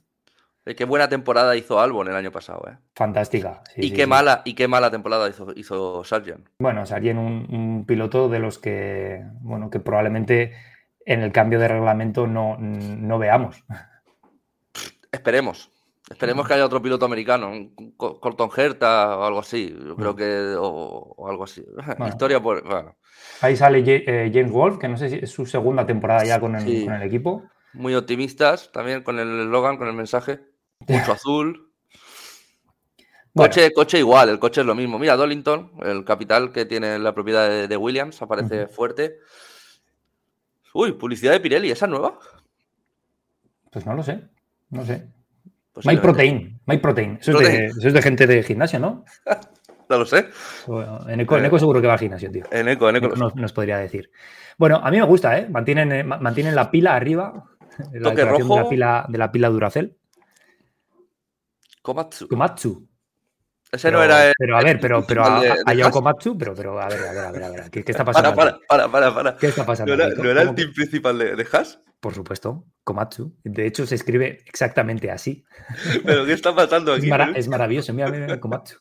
S7: Qué buena temporada hizo Albon el año pasado, ¿eh?
S6: Fantástica.
S7: y, qué Mala, y qué mala temporada hizo, hizo Sargent.
S6: Bueno, Sargent, un, un piloto de los que, bueno, que probablemente en el cambio de reglamento no, no veamos. [LAUGHS]
S7: Esperemos. Esperemos que haya otro piloto americano, un Colton Herta o algo así. Yo creo que. O, algo así. [LAUGHS] Historia por. Bueno.
S6: Ahí sale eh, James Wolf, que no sé si es su segunda temporada ya con el, equipo.
S7: Muy optimistas también con el eslogan, con el mensaje. [LAUGHS] Mucho azul. Coche, coche igual, el coche es lo mismo. Mira, Dollington, el capital que tiene la propiedad de, Williams, aparece fuerte. Uy, publicidad de Pirelli, ¿esa nueva?
S6: Pues no lo sé. No sé. My Protein. My Protein. Eso, Es de, gente de gimnasio, ¿no? [LAUGHS]
S7: no lo sé.
S6: En Eco, en Eco, seguro que va al gimnasio, tío.
S7: En Eco, en Eco.
S6: No, nos podría decir. Bueno, a mí me gusta, ¿eh? Mantienen, eh, mantienen la pila arriba. La
S7: Toque rojo.
S6: De la pila, de la pila Duracell.
S7: Komatsu.
S6: Komatsu.
S7: Ese no era el,
S6: Pero a ver, pero, pero a, Komatsu, pero, pero a ver, a ver, a ver, a ver. ¿Qué, está pasando?
S7: Para, para, para, para,
S6: ¿Qué está pasando?
S7: ¿No era, el team principal de, de Haas?
S6: Por supuesto, Komatsu. De hecho, se escribe exactamente así. [LAUGHS]
S7: ¿Pero qué está pasando aquí?
S6: Es, maravilloso, mira, mira, Komatsu.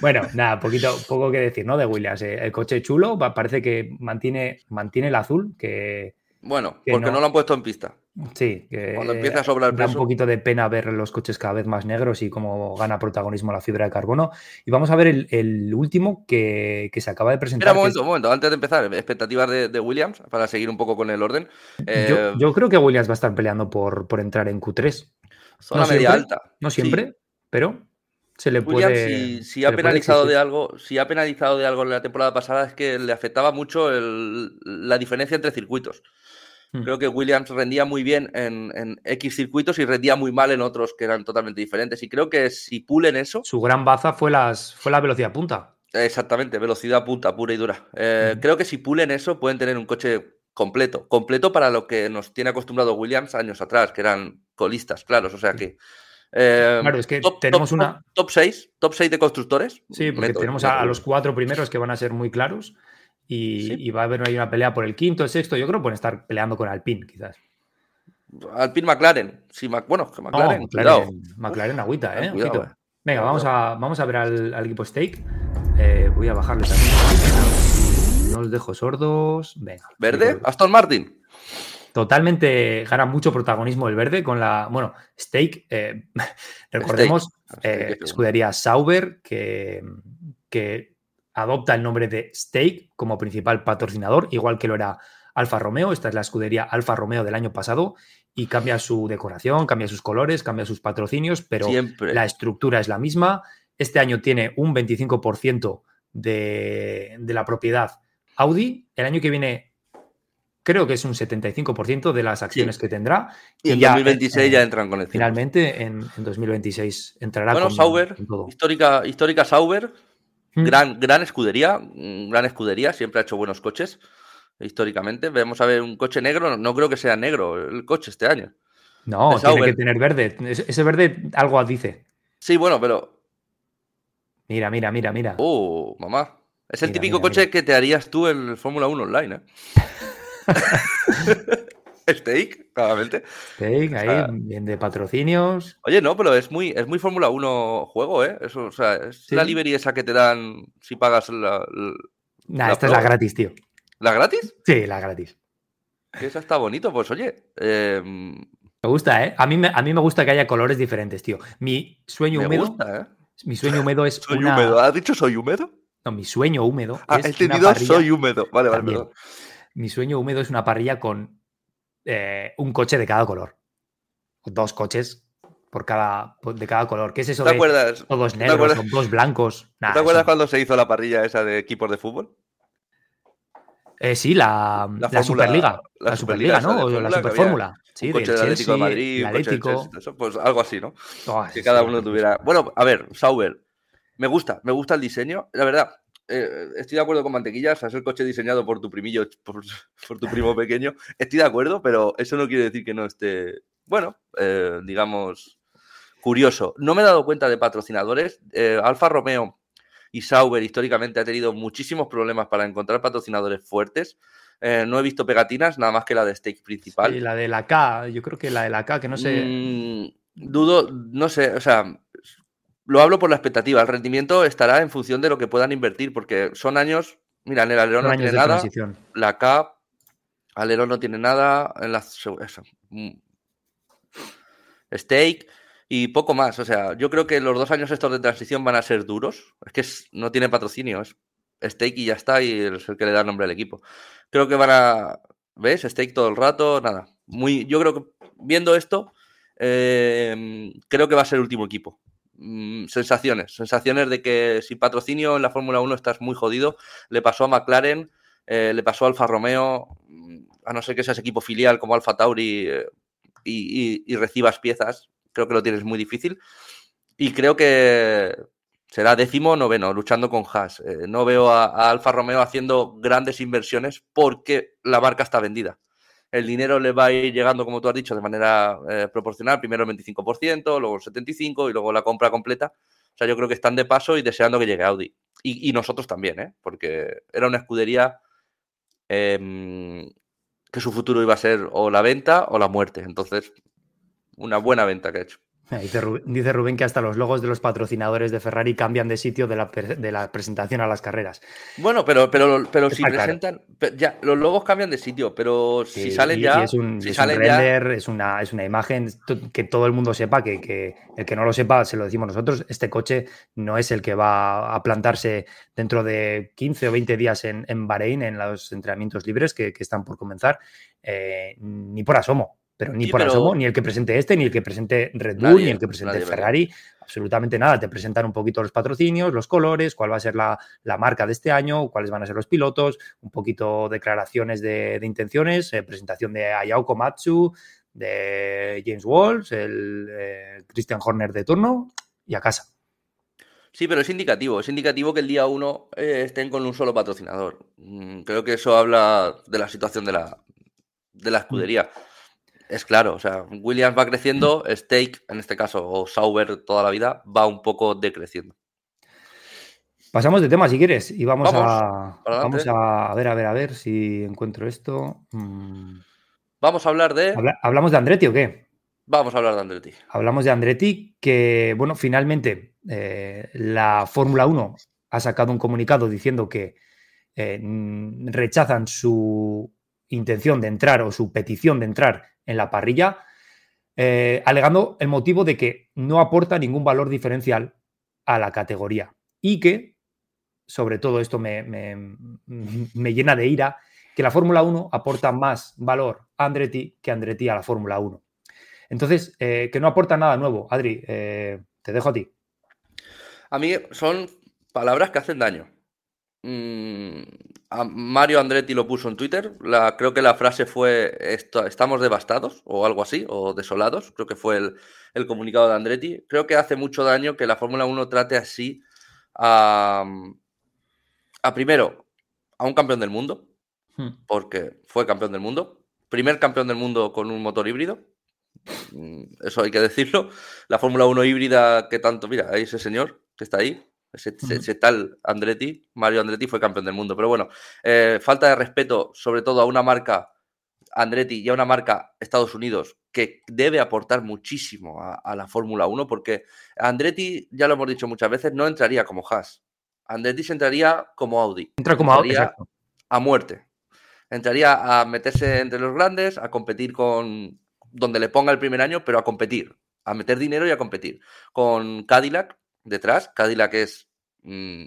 S6: Bueno, nada, poquito, poco que decir, ¿no? De Williams. Eh, el coche chulo, parece que mantiene, mantiene el azul, que.
S7: Bueno, porque no, lo han puesto en pista.
S6: Sí,
S7: que cuando empieza a sobrar
S6: da un poquito de pena ver los coches cada vez más negros y cómo gana protagonismo la fibra de carbono. Y vamos a ver el, último que, se acaba de presentar.
S7: Espera un momento, un momento, antes de empezar, expectativas de, Williams para seguir un poco con el orden.
S6: Eh, yo, creo que Williams va a estar peleando por, por entrar en Q3.
S7: Zona media alta.
S6: No siempre, pero se le puede.
S7: Si, ha penalizado de algo, si ha penalizado de algo en la temporada pasada es que le afectaba mucho la diferencia entre circuitos. Hmm. Creo que Williams rendía muy bien en, X circuitos y rendía muy mal en otros que eran totalmente diferentes. Y creo que si pulen eso.
S6: Su gran baza fue, las, fue la velocidad punta.
S7: Exactamente, velocidad punta, pura y dura. Eh, hmm. Creo que si pulen eso, pueden tener un coche completo. Completo para lo que nos tiene acostumbrado Williams años atrás, que eran colistas, claros. O sea que.
S6: Eh, claro, es que tenemos una.
S7: Top 6, top 6 de constructores.
S6: Sí, porque tenemos a, los cuatro primeros que van a ser muy claros. Y, va a haber ahí una pelea por el quinto, el sexto. Yo creo que pueden estar peleando con Alpine, quizás.
S7: Alpine McLaren. Sí, bueno, que
S6: McLaren. McLaren, McLaren agüita, ¿eh? eh. Venga, vamos a, vamos a ver al, equipo Stake. Eh, voy a bajarle también. No os dejo sordos. Venga.
S7: ¿Verde? Aston Martin.
S6: Totalmente gana mucho protagonismo el verde con la. Bueno, Stake, eh, [LAUGHS] recordemos, escudería Sauber, que, que adopta el nombre de Stake como principal patrocinador, igual que lo era Alfa Romeo. Esta es la escudería Alfa Romeo del año pasado y cambia su decoración, cambia sus colores, cambia sus patrocinios, pero la estructura es la misma. Este año tiene un 25% de, de la propiedad Audi. El año que viene creo que es un 75% de las acciones que tendrá.
S7: Y, en 2026 ya entran con el
S6: Finalmente, en, 2026 entrará
S7: bueno, Sauber, Histórica, histórica Sauber, mm. gran, gran escudería, mm, gran escudería, siempre ha hecho buenos coches históricamente. Vemos a ver un coche negro, no, creo que sea negro el coche este año.
S6: No, tiene que tener verde. Ese verde algo dice.
S7: Sí, bueno, pero.
S6: Mira, mira, mira, mira.
S7: Oh, mamá. Es el típico coche que te harías tú en el Fórmula 1 online, ¿eh? [LAUGHS] [LAUGHS] Steak, claramente.
S6: Steak, ahí, bien de patrocinios.
S7: Oye, no, pero es muy, es muy Fórmula 1 juego, ¿eh? Eso, o sea, es la livery esa que te dan si pagas la.
S6: Nah, esta es la gratis, tío.
S7: ¿La gratis?
S6: Sí, la gratis.
S7: Eso está bonito, pues oye. Em,
S6: me gusta, ¿eh? A mí me, a mí me gusta que haya colores diferentes, tío. Mi sueño
S7: me
S6: húmedo.
S7: Gusta, ¿eh?
S6: Mi sueño húmedo es. [LAUGHS]
S7: Soy húmedo. ¿Has dicho soy húmedo?
S6: No, mi sueño húmedo.
S7: Ah, es entendido soy húmedo. Vale, vale, perdón.
S6: Mi sueño húmedo es una parrilla con eh, un coche de cada color. Dos coches por cada, de cada color. ¿Qué es eso?
S7: ¿Te acuerdas?
S6: Todos negros, o dos blancos.
S7: ¿Te acuerdas cuando se hizo la parrilla esa de equipos de fútbol?
S6: Eh, sí, la, la, Superliga. La, Superliga, ¿no? O la Superfórmula. Sí,
S7: coche del Atlético de Madrid, Atlético. pues algo así, ¿no? Oh, que cada uno tuviera. Bueno, a ver, Sauber. Me gusta, me gusta el diseño. La verdad, eh, estoy de acuerdo con Mantequillas, es el coche diseñado por tu primillo, [LAUGHS] por, tu primo pequeño. Estoy de acuerdo, pero eso no quiere decir que no esté, bueno, eh, digamos, curioso. No me he dado cuenta de patrocinadores. Alfa Romeo y Sauber históricamente ha tenido muchísimos problemas para encontrar patrocinadores fuertes. Eh, no he visto pegatinas, nada más que la de Stake principal.
S6: Y la de la K, yo creo que la de la K, que no sé. Mm,
S7: dudo, no sé, o sea, lo hablo por la expectativa. El rendimiento estará en función de lo que puedan invertir, porque son años. Mira, en el alerón no tiene nada. La K, alerón no tiene nada. En la, mm, Stake y poco más. O sea, yo creo que los dos años estos de transición van a ser duros. Es que no tiene patrocinio, es Stake y ya está, y es el que le da nombre al equipo. Creo que van a. ¿Ves? Stake todo el rato, nada. Muy, yo creo que viendo esto, em, creo que va a ser el último equipo. Mm, sensaciones, sensaciones de que si patrocinio en la Fórmula 1 estás muy jodido. Le pasó a McLaren, eh, le pasó a Alfa Romeo, mm, a no ser que seas equipo filial como Alfa Tauri eh, y recibas piezas, creo que lo tienes muy difícil. Y creo que será décimo o noveno, luchando con Haas. Eh, no veo a, Alfa Romeo haciendo grandes inversiones porque la marca está vendida. El dinero le va a ir llegando, como tú has dicho, de manera eh, proporcional. Primero el 25%, luego el 75% y luego la compra completa. O sea, yo creo que están de paso y deseando que llegue Audi. Y, nosotros también, ¿eh? porque era una escudería em, que su futuro iba a ser o la venta o la muerte. Entonces, una buena venta que ha hecho. [LAUGHS]
S6: Dice Rubén que hasta los logos de los patrocinadores de Ferrari cambian de sitio de la, presentación a las carreras.
S7: Bueno, pero, pero, pero si presentan. Ya, los logos cambian de sitio, pero si salen ya.
S6: es un, render, es, una, es una imagen que todo el mundo sepa, que, el que no lo sepa, se lo decimos nosotros. Este coche no es el que va a plantarse dentro de 15 o 20 días en, en Bahrein, en los entrenamientos libres que, están por comenzar, eh, ni por asomo pero ni por asomo, ni el que presente este, ni el que presente Red Bull, ni el que presente Ferrari, absolutamente nada. Te presentan un poquito los patrocinios, los colores, cuál va a ser la, marca de este año, cuáles van a ser los pilotos, un poquito declaraciones de, intenciones, eh, presentación de Ayao Komatsu, de James Walsh, el eh, Christian Horner de turno y a casa.
S7: Sí, pero es indicativo. Es indicativo que el día 1 eh, estén con un solo patrocinador. Mm, creo que eso habla de la situación de la, de la
S6: Mm.
S7: Es claro, o sea, Williams va creciendo, Stake, en este caso, o Sauber toda la vida, va un poco decreciendo.
S6: Pasamos de tema si quieres y vamos,
S7: Vamos,
S6: a, vamos a, a ver, a ver, a ver si encuentro esto. Mm,
S7: Vamos a hablar de.
S6: habla- ¿Hablamos de Andretti o qué?
S7: Vamos a hablar de Andretti.
S6: Hablamos de Andretti, que, bueno, finalmente eh, la Fórmula 1 ha sacado un comunicado diciendo que eh, mm, rechazan su intención de entrar o su petición de entrar en la parrilla, eh, alegando el motivo de que no aporta ningún valor diferencial a la categoría y que, sobre todo esto me, me- [LAUGHS] me llena de ira, que la Fórmula 1 aporta más valor a Andretti que Andretti a la Fórmula 1. Entonces, eh, que no aporta nada nuevo. Adri, eh, te dejo a ti.
S7: A mí son palabras que hacen daño. Mm, Mario Andretti lo puso en Twitter. La, creo que la frase fue "Esto- estamos devastados o algo así, o desolados. Creo que fue el, el comunicado de Andretti. Creo que hace mucho daño que la Fórmula 1 trate así a, a primero a un campeón del mundo, porque fue campeón del mundo. Primer campeón del mundo con un motor híbrido. Mm, Eso hay que decirlo. La Fórmula 1 híbrida que tanto, mira, ahí ese señor que está ahí, ese tal Andretti, Mario Andretti fue campeón del mundo. Pero bueno, eh, falta de respeto sobre todo a una marca Andretti y a una marca Estados Unidos que debe aportar muchísimo a, a la Fórmula 1 porque Andretti, ya lo hemos dicho muchas veces, no entraría como Haas. Andretti se entraría como Audi.
S6: Entra como Audi,
S7: a muerte. Entraría a meterse entre los grandes, a competir con donde le ponga el primer año, pero a competir, a meter dinero y a competir. Con Cadillac detrás, Cadillac es, mm,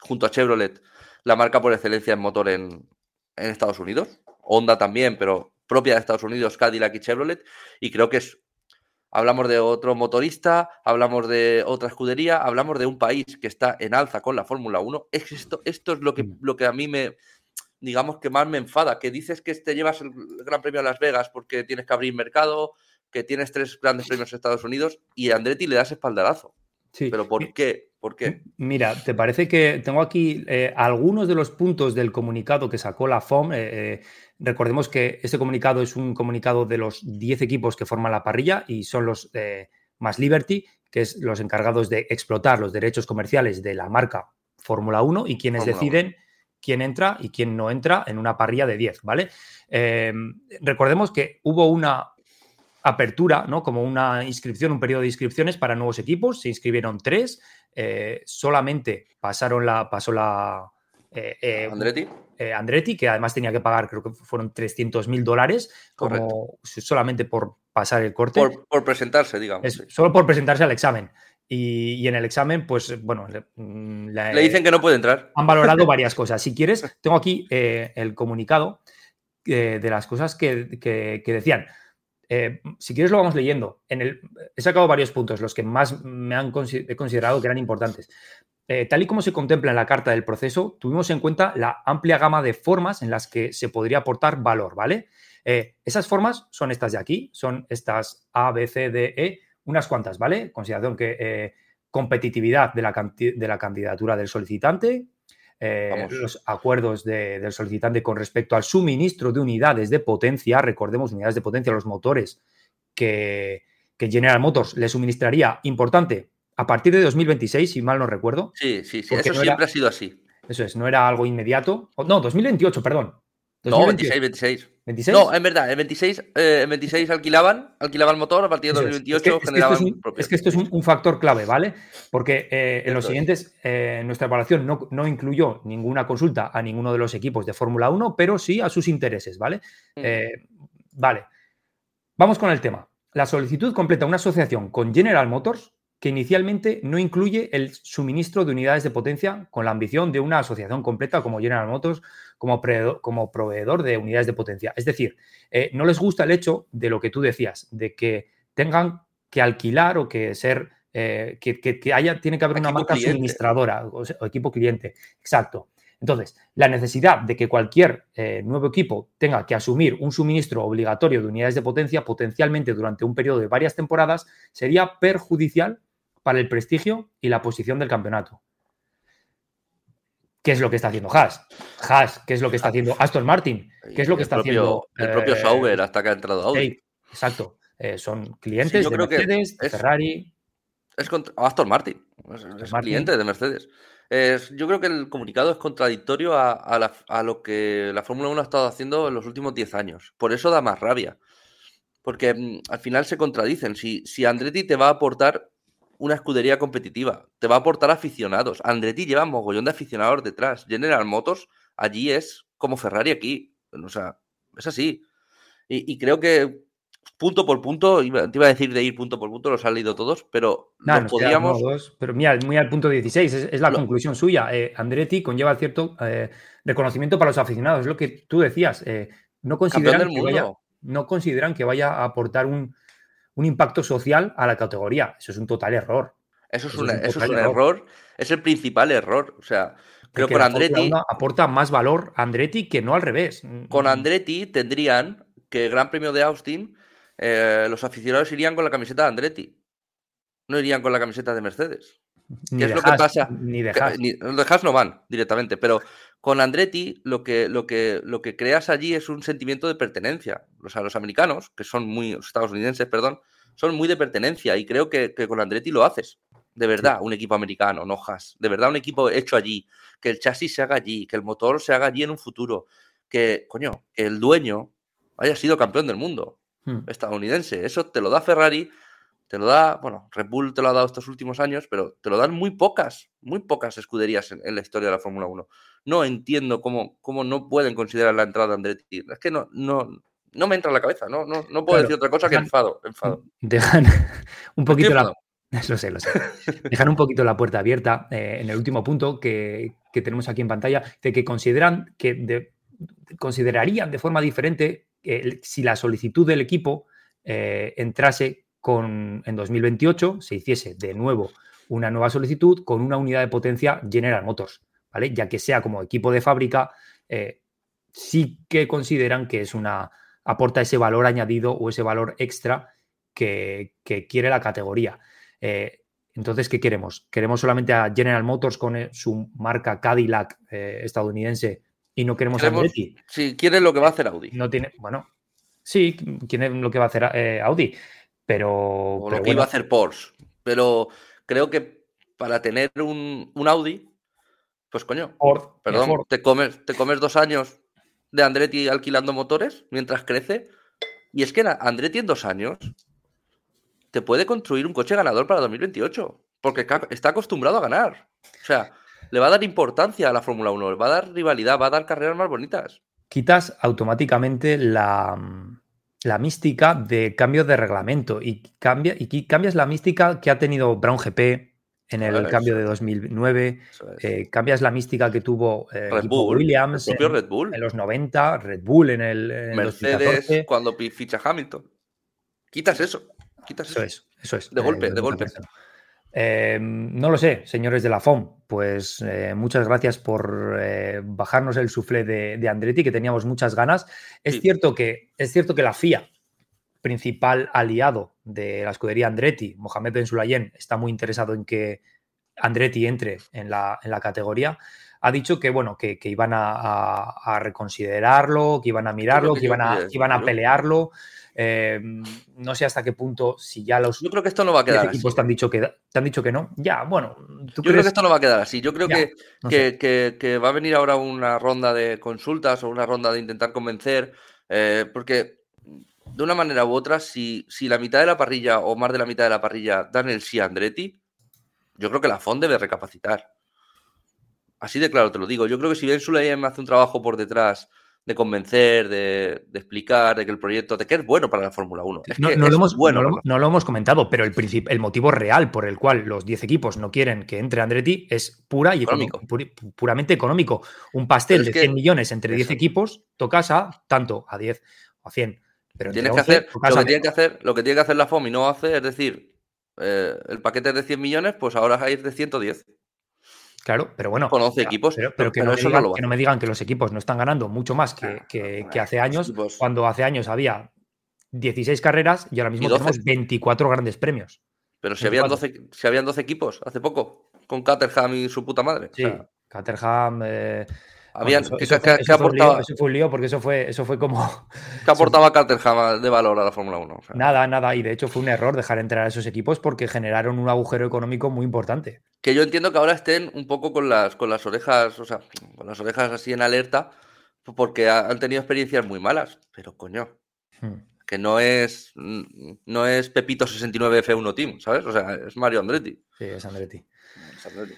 S7: junto a Chevrolet, la marca por excelencia en motor en, en Estados Unidos. Honda también, pero propia de Estados Unidos, Cadillac y Chevrolet. Y creo que es Hablamos de otro motorista, hablamos de otra escudería, hablamos de un país que está en alza con la Fórmula 1. Es que esto, esto es lo que,
S6: Mm.
S7: lo que a mí me, digamos que más me enfada, que dices que te llevas el Gran Premio a Las Vegas porque tienes que abrir mercado, que tienes tres grandes premios en Estados Unidos y a Andretti le das espaldarazo.
S6: Sí.
S7: ¿Pero por qué? ¿Por qué?
S6: Mira, ¿te parece que tengo aquí eh, algunos de los puntos del comunicado que sacó la FOM? Eh, eh, recordemos que este comunicado es un comunicado de los 10 equipos que forman la parrilla y son los más Liberty, que es los encargados de explotar los derechos comerciales de la marca Fórmula 1 y quienes deciden quién entra y quién no entra en una parrilla de 10, ¿vale? Recordemos que hubo una apertura, ¿no? Como una inscripción, un periodo de inscripciones para nuevos equipos. Se inscribieron tres. eh, solamente pasaron la, pasó la eh, eh,
S7: Andretti,
S6: Andretti, que además tenía que pagar, creo que fueron 300 mil dólares, como solamente por pasar el corte.
S7: por, por presentarse, digamos.
S6: Es solo por presentarse al examen. Y, y en el examen, pues bueno, le, mm, la-
S7: Le dicen que no puede entrar.
S6: han valorado [LAUGHS] varias cosas. Si quieres, tengo aquí el comunicado de las cosas que, que- que decían. Eh, si quieres, lo vamos leyendo. En el, he sacado varios puntos, los que más me han considerado que eran importantes. Eh, tal y como se contempla en la carta del proceso, tuvimos en cuenta la amplia gama de formas en las que se podría aportar valor, ¿vale? Eh, esas formas son estas de aquí, son estas A, B, C, D, E, unas cuantas, ¿vale? Consideración que competitividad de la, de la candidatura del solicitante, eh, los acuerdos de- del solicitante con respecto al suministro de unidades de potencia, recordemos unidades de potencia, los motores que, que General Motors le suministraría, importante, a partir de 2026, si mal no recuerdo,
S7: Sí, sí, sí. Eso
S6: no era-
S7: siempre ha sido así.
S6: eso es, no era algo inmediato, no, 2028, perdón.
S7: No,
S6: 2028.
S7: 26, 26.
S6: 26.
S7: No, en verdad, en 26, eh, en 26 alquilaban, alquilaban el motor, a partir de
S6: Eso es.
S7: 2028
S6: Es que- es que esto
S7: generaban
S6: es un-. Es que esto es un, un factor clave, ¿vale? Porque eh, en los
S7: es.
S6: siguientes, eh, nuestra evaluación no, no incluyó ninguna consulta a ninguno de los equipos de Fórmula 1, pero sí a sus intereses, ¿vale?
S7: Mm.
S6: Eh, vale. Vamos con el tema. La solicitud completa una asociación con General Motors que inicialmente no incluye el suministro de unidades de potencia con la ambición de una asociación completa como General Motors como, proveedor- como proveedor de unidades de potencia. Es decir, eh, no les gusta el hecho de lo que tú decías, de que tengan que alquilar o que ser, eh, que, que- que haya, tiene que haber una marca
S7: cliente.
S6: suministradora o, sea, o equipo cliente. Exacto. Entonces, la necesidad de que cualquier eh, nuevo equipo tenga que asumir un suministro obligatorio de unidades de potencia potencialmente durante un periodo de varias temporadas sería perjudicial para el prestigio y la posición del campeonato. ¿Qué es lo que está haciendo Haas? Haas, ¿qué es lo que está haciendo Aston Martin? ¿Qué es lo que está haciendo
S7: el propio
S6: eh,
S7: Sauber hasta que ha entrado Audi?
S6: exacto. Eh, son clientes
S7: yo
S6: de
S7: creo
S6: Mercedes, de
S7: es-
S6: Ferrari.
S7: Es contra Aston Martin, es, es
S6: Martin.
S7: cliente de Mercedes. Es- yo creo que el comunicado es contradictorio a, a la- a lo que la Fórmula 1 ha estado haciendo en los últimos 10 años. Por eso da más rabia. Porque mm, al final se contradicen. Si, si Andretti te va a aportar una escudería competitiva, te va a aportar aficionados. Andretti lleva un mogollón de aficionados detrás. General Motors allí es como Ferrari aquí. O sea, es así. Y, y creo que punto por punto, iba- te iba a decir de ir punto por punto, los han leído todos, pero
S6: Nah,
S7: nos podríamos.
S6: dos, pero mira, muy al punto 16, es, es la
S7: Lo-
S6: conclusión suya. Eh, Andretti conlleva cierto eh, reconocimiento para los aficionados, es lo que tú decías. eh, no, consideran que vaya, no consideran que vaya a aportar un, un impacto social a la categoría. Eso es un total error.
S7: Eso es,
S6: Eso es un
S7: eso es
S6: total
S7: un
S6: error.
S7: error. Es el principal error. O sea, creo que con Andretti,
S6: 1 aporta más valor a Andretti que no al revés.
S7: con Andretti tendrían que el Gran Premio de Austin, eh, los aficionados irían con la camiseta de Andretti. No irían con la camiseta de Mercedes.
S6: Ni
S7: ¿Qué es
S6: de
S7: lo que pasa?
S6: Ni de
S7: Que-
S6: Haas.
S7: ni- los de Haas no van directamente, pero con Andretti lo que, lo, que, lo que creas allí es un sentimiento de pertenencia. O sea, los americanos, que son muy, estadounidenses, perdón, son muy de pertenencia y creo que, que con Andretti lo haces. De verdad, un equipo americano, no Haas. De verdad, un equipo hecho allí. Que el chasis se haga allí, que el motor se haga allí en un futuro. Que, coño, que el dueño haya sido campeón del mundo
S6: Hmm.
S7: estadounidense. Eso te lo da Ferrari, te lo da, bueno, Red Bull te lo ha dado estos últimos años, pero te lo dan muy pocas, muy pocas escuderías en, en la historia de la Fórmula 1. No entiendo cómo, cómo no pueden considerar la entrada de Andretti. Es que no, no, no me entra en la cabeza, no, no, no puedo
S6: Claro,
S7: decir otra cosa que enfado, enfado.
S6: Dejan un poquito la. [LAUGHS] Lo sé, lo sé. Dejan un poquito la puerta abierta eh, en el último punto que, que tenemos aquí en pantalla, de que consideran que de- considerarían de forma diferente si la solicitud del equipo eh, entrase con, en 2028, se hiciese de nuevo una nueva solicitud con una unidad de potencia General Motors, ¿vale? Ya que sea como equipo de fábrica, eh, sí que consideran que es una aporta ese valor añadido o ese valor extra que, que quiere la categoría. Eh, entonces, ¿qué queremos? ¿Queremos solamente a General Motors con eh, su marca Cadillac eh, estadounidense y no queremos a
S7: Queremos-
S6: Andretti?
S7: Si quieres lo que va a hacer Audi,
S6: No tiene, bueno, sí, quién es lo que va a hacer Audi, pero,
S7: o lo que iba a hacer Porsche, pero creo que para tener un, un Audi, pues coño,
S6: Ford,
S7: Perdón, te comes, te comes dos años de Andretti alquilando motores mientras crece. Y es que Andretti en dos años te puede construir un coche ganador para 2028. Porque está acostumbrado a ganar. O sea, le va a dar importancia a la Fórmula 1, le va a dar rivalidad, va a dar carreras más bonitas.
S6: quitas automáticamente la, la mística de cambio de reglamento y, cambia, y cambias la mística que ha tenido Brown GP en el cambio de 2009,
S7: Eso es.
S6: eh, cambias la mística que tuvo eh,
S7: Red
S6: equipo
S7: Bull,
S6: Williams
S7: el propio
S6: en,
S7: Red Bull,
S6: en los 90, Red Bull en el, en
S7: Mercedes
S6: 2014.
S7: cuando ficha Hamilton. Quitas eso, quitas
S6: Eso
S7: eso.
S6: es, eso es.
S7: De golpe, de golpe.
S6: 90%. Eh, no lo sé, señores de la FOM. Pues eh, muchas gracias por eh, bajarnos el suflé de, de Andretti, que teníamos muchas ganas. Es,
S7: Sí.
S6: cierto que, es cierto que la FIA, principal aliado de la escudería Andretti, Mohamed Ben Sulayem, está muy interesado en que Andretti entre en la, en la categoría. Ha dicho que, bueno, que, que iban a, a- a reconsiderarlo, que iban a mirarlo,
S7: que
S6: que iban a,
S7: sí,
S6: que iban a
S7: yo-
S6: pelearlo. Eh, no sé hasta qué punto, si ya los
S7: Yo creo que esto no va a
S6: 10
S7: quedar así.
S6: equipos te han dicho que te han dicho que no. Ya, bueno, ¿tú
S7: Yo creo que esto no va a quedar así. Yo creo
S6: Ya,
S7: que,
S6: no
S7: que,
S6: sé.
S7: que- que va a venir ahora una ronda de consultas o una ronda de intentar convencer, eh, porque de una manera u otra, si, si la mitad de la parrilla o más de la mitad de la parrilla dan el sí a Andretti, yo creo que la FON debe recapacitar. Así de claro te lo digo. Yo creo que si bien Sulayem hace un trabajo por detrás de convencer, de, de explicar, de que el proyecto, de que es bueno para la Fórmula 1. Es
S6: No,
S7: que
S6: no
S7: es
S6: lo hemos,
S7: bueno
S6: no lo-
S7: para
S6: no lo hemos comentado, pero el, el motivo real por el cual los 10 equipos no quieren que entre Andretti es pura y
S7: Económico.
S6: puramente económico. Un pastel
S7: es
S6: de
S7: que-
S6: 100 millones entre 10
S7: eso.
S6: equipos tocas a tanto, a 10 o a 100. Pero entre
S7: Tienes que
S6: 11
S7: hacer lo que tiene que hacer, lo que tiene que hacer la FOM y no hace, es decir, eh, el paquete es de 100 millones, pues ahora hay de 110.
S6: Claro, pero bueno.
S7: Con 11
S6: ya,
S7: equipos,
S6: Pero,
S7: pero-
S6: pero que, no me
S7: no
S6: digan, que no
S7: hacer.
S6: me digan que los equipos no están ganando mucho más que, que- que hace años, cuando hace años había 16 carreras y ahora mismo
S7: 12.
S6: tenemos 24 grandes premios.
S7: Pero si habían, 12, si habían 12 equipos hace poco, con Caterham y su puta madre.
S6: Sí, Caterham. Eh,
S7: habían,
S6: eso,
S7: ¿qué,
S6: eso fue, lío, eso fue un lío porque eso fue, eso fue como. [LAUGHS]
S7: qué aportaba Caterham de valor a la Fórmula 1? O sea,
S6: Nada, nada. Y de hecho fue un error dejar entrar a esos equipos porque generaron un agujero económico muy importante.
S7: Que yo entiendo que ahora estén un poco con las, con las orejas, o sea, con las orejas así en alerta, porque ha- han tenido experiencias muy malas. Pero coño,
S6: Hmm.
S7: que no es no es Pepito 69 F1 Team, ¿sabes? O sea, es Mario Andretti.
S6: Sí, es Andretti.
S7: Es Andretti.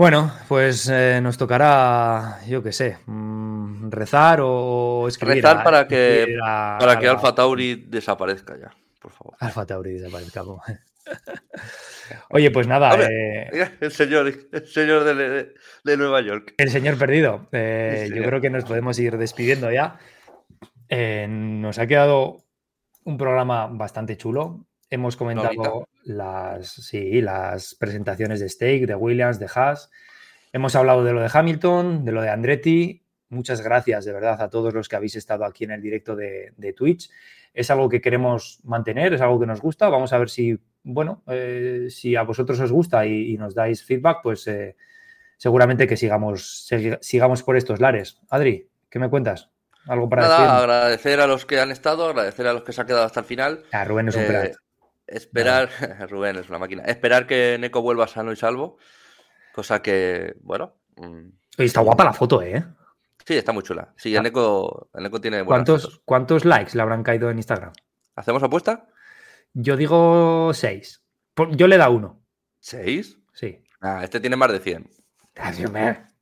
S6: Bueno, pues eh, nos tocará, yo qué sé, mm, rezar o escribir.
S7: Rezar
S6: a-
S7: para que-
S6: a-
S7: Para
S6: a
S7: que
S6: la-
S7: Alfa Tauri desaparezca ya, por favor.
S6: Alfa Tauri desaparezca. [LAUGHS] Oye, pues nada, eh,
S7: El señor, el señor de, de- de Nueva York.
S6: el señor perdido. eh,
S7: Sí,
S6: yo creo que nos podemos ir despidiendo ya. Eh, nos ha quedado un programa bastante chulo. Hemos comentado. Las, sí, las presentaciones de Stake, de Williams, de Haas. Hemos hablado de lo de Hamilton, de lo de Andretti. Muchas gracias de verdad a todos los que habéis estado aquí en el directo de, de Twitch. Es algo que queremos mantener, es algo que nos gusta. Vamos a ver si, bueno, eh, si a vosotros os gusta y, y nos dais feedback, pues eh, seguramente que sigamos, sigamos por estos lares. Adri, ¿qué me cuentas? ¿Algo para
S7: Nada,
S6: decir?
S7: agradecer a los que han estado, agradecer a los que se han quedado hasta el final.
S6: Ah, Rubén es un
S7: Eh,
S6: crack.
S7: Esperar, [LAUGHS] Rubén es una máquina. Esperar que Neko vuelva sano y salvo. Cosa que, bueno. mm,
S6: Oye, está guapa la foto, ¿eh?
S7: Sí, está muy chula. Sí,
S6: Ah.
S7: el Neko, el Neko tiene buenas
S6: ¿Cuántos,
S7: fotos.
S6: ¿Cuántos likes le habrán caído en Instagram?
S7: ¿Hacemos apuesta?
S6: Yo digo seis. Yo le da uno.
S7: ¿Seis?
S6: Sí.
S7: Ah, este tiene más de 100.
S6: Ah.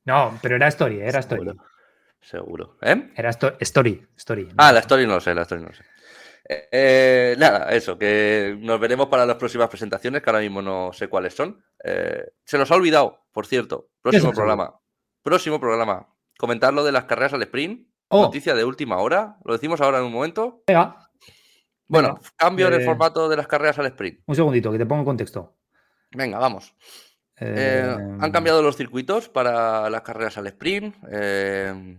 S6: No, pero era story, era story.
S7: Seguro. Seguro. ¿Eh?
S6: Era sto- story, story.
S7: Ah, la story no lo sé, la story no lo sé. Eh, eh, nada, eso, que nos veremos para las próximas presentaciones, que ahora mismo no sé cuáles son. Eh, se nos ha olvidado, por cierto, próximo programa. Próximo programa. Comentar lo de las carreras al sprint.
S6: Oh.
S7: Noticia de última hora. Lo decimos ahora en un momento.
S6: Venga,
S7: Bueno,
S6: Venga.
S7: cambio en el
S6: Eh,
S7: formato de las carreras al sprint.
S6: un segundito, que te pongo en contexto.
S7: Venga, vamos.
S6: Eh,
S7: Eh, han cambiado los circuitos para las carreras al sprint. eh,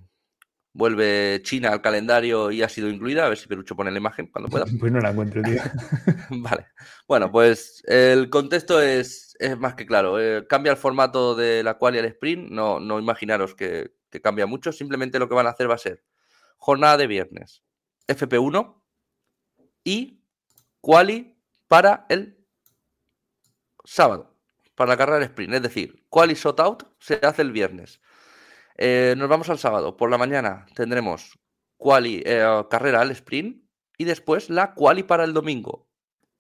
S7: vuelve China al calendario y ha sido incluida. A ver si Perucho pone la imagen cuando pueda. [LAUGHS]
S6: Pues no la encuentro, tío. [LAUGHS]
S7: Vale. Bueno, pues el contexto es, es más que claro. eh, cambia el formato de la quali al sprint. No, no imaginaros que, que cambia mucho. Simplemente lo que van a hacer va a ser jornada de viernes, FP1 y quali para el sábado, para la carrera del sprint. Es decir, quali shot out se hace el viernes. Eh, nos vamos al sábado. Por la mañana tendremos quali, eh, carrera al sprint y después la quali para el domingo.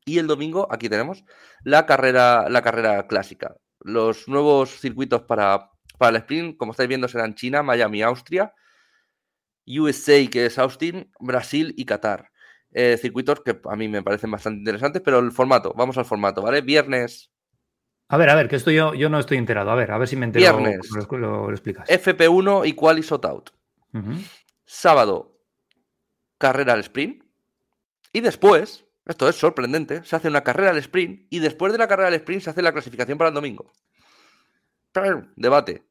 S7: Y el domingo, aquí tenemos la carrera, la carrera clásica. Los nuevos circuitos para, para el sprint, como estáis viendo, serán China, Miami, Austria, USA, que es Austin, Brasil y Qatar. Eh, circuitos que a mí me parecen bastante interesantes, pero el formato, vamos al formato, ¿vale? Viernes,
S6: A ver, a ver, que esto yo, yo no estoy enterado. A ver, a ver si me entero.
S7: Viernes.
S6: Lo, lo- lo explicas.
S7: FP1 y quali shot out. Sábado, carrera al sprint. Y después, esto es sorprendente, se hace una carrera al sprint y después de la carrera al sprint se hace la clasificación para el domingo. Debate.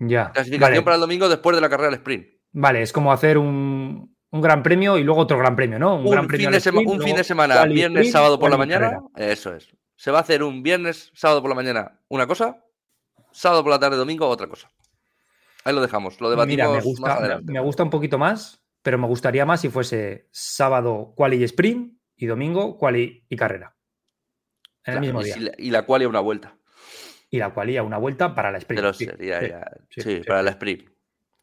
S6: Ya.
S7: Clasificación
S6: Vale,
S7: para el domingo después de la carrera al sprint.
S6: vale, es como hacer un, un gran premio y luego otro gran premio, ¿no?
S7: Un,
S6: gran premio
S7: fin, de
S6: sprint,
S7: un fin de semana, viernes,
S6: sprint,
S7: sábado por la mañana.
S6: carrera.
S7: Eso es. Se va a hacer un viernes, sábado por la mañana una cosa, sábado por la tarde, domingo otra cosa. Ahí lo dejamos, lo debatimos
S6: Mira, me
S7: más
S6: gusta, me,
S7: adelante.
S6: me gusta un poquito más, pero me gustaría más si fuese sábado quali y sprint y domingo quali y carrera. En el mismo
S7: y,
S6: día.
S7: si la, y la quali a una vuelta.
S6: Y la quali a una vuelta para la sprint.
S7: Pero
S6: sí,
S7: sería
S6: sí,
S7: ya-
S6: sí,
S7: sí,
S6: sí,
S7: para la sprint.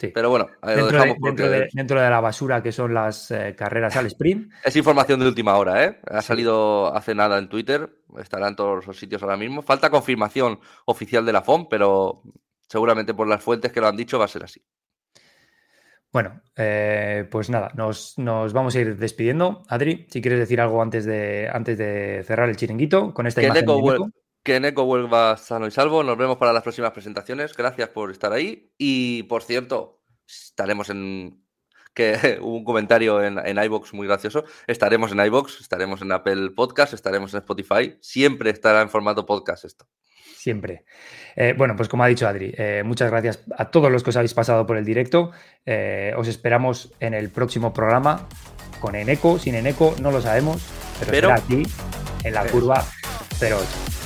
S6: Sí.
S7: Pero bueno, lo
S6: Dentro, de,
S7: dejamos
S6: dentro de- dentro de la basura que son las eh, carreras al sprint.
S7: es información de última hora, ¿eh? Ha salido hace nada en Twitter, estará en todos los sitios ahora mismo. Falta confirmación oficial de la FOM, pero seguramente por las fuentes que lo han dicho va a ser así.
S6: Bueno, eh, pues nada, nos, nos vamos a ir despidiendo. Adri, si quieres decir algo antes de, antes de cerrar el chiringuito con esta
S7: Que
S6: imagen de.
S7: Que Neko vuelva sano y salvo. Nos vemos para las próximas presentaciones. Gracias por estar ahí. Y por cierto, estaremos en. Que hubo [LAUGHS] un comentario en, en iBox muy gracioso. Estaremos en iBox, estaremos en Apple Podcast, estaremos en Spotify. Siempre estará en formato podcast esto.
S6: Siempre. Eh, bueno, pues como ha dicho Adri, eh, muchas gracias a todos los que os habéis pasado por el directo. Eh, os esperamos en el próximo programa con Eneco, sin Eneco, no lo sabemos, pero,
S7: Pero-
S6: será aquí, en la curva 08.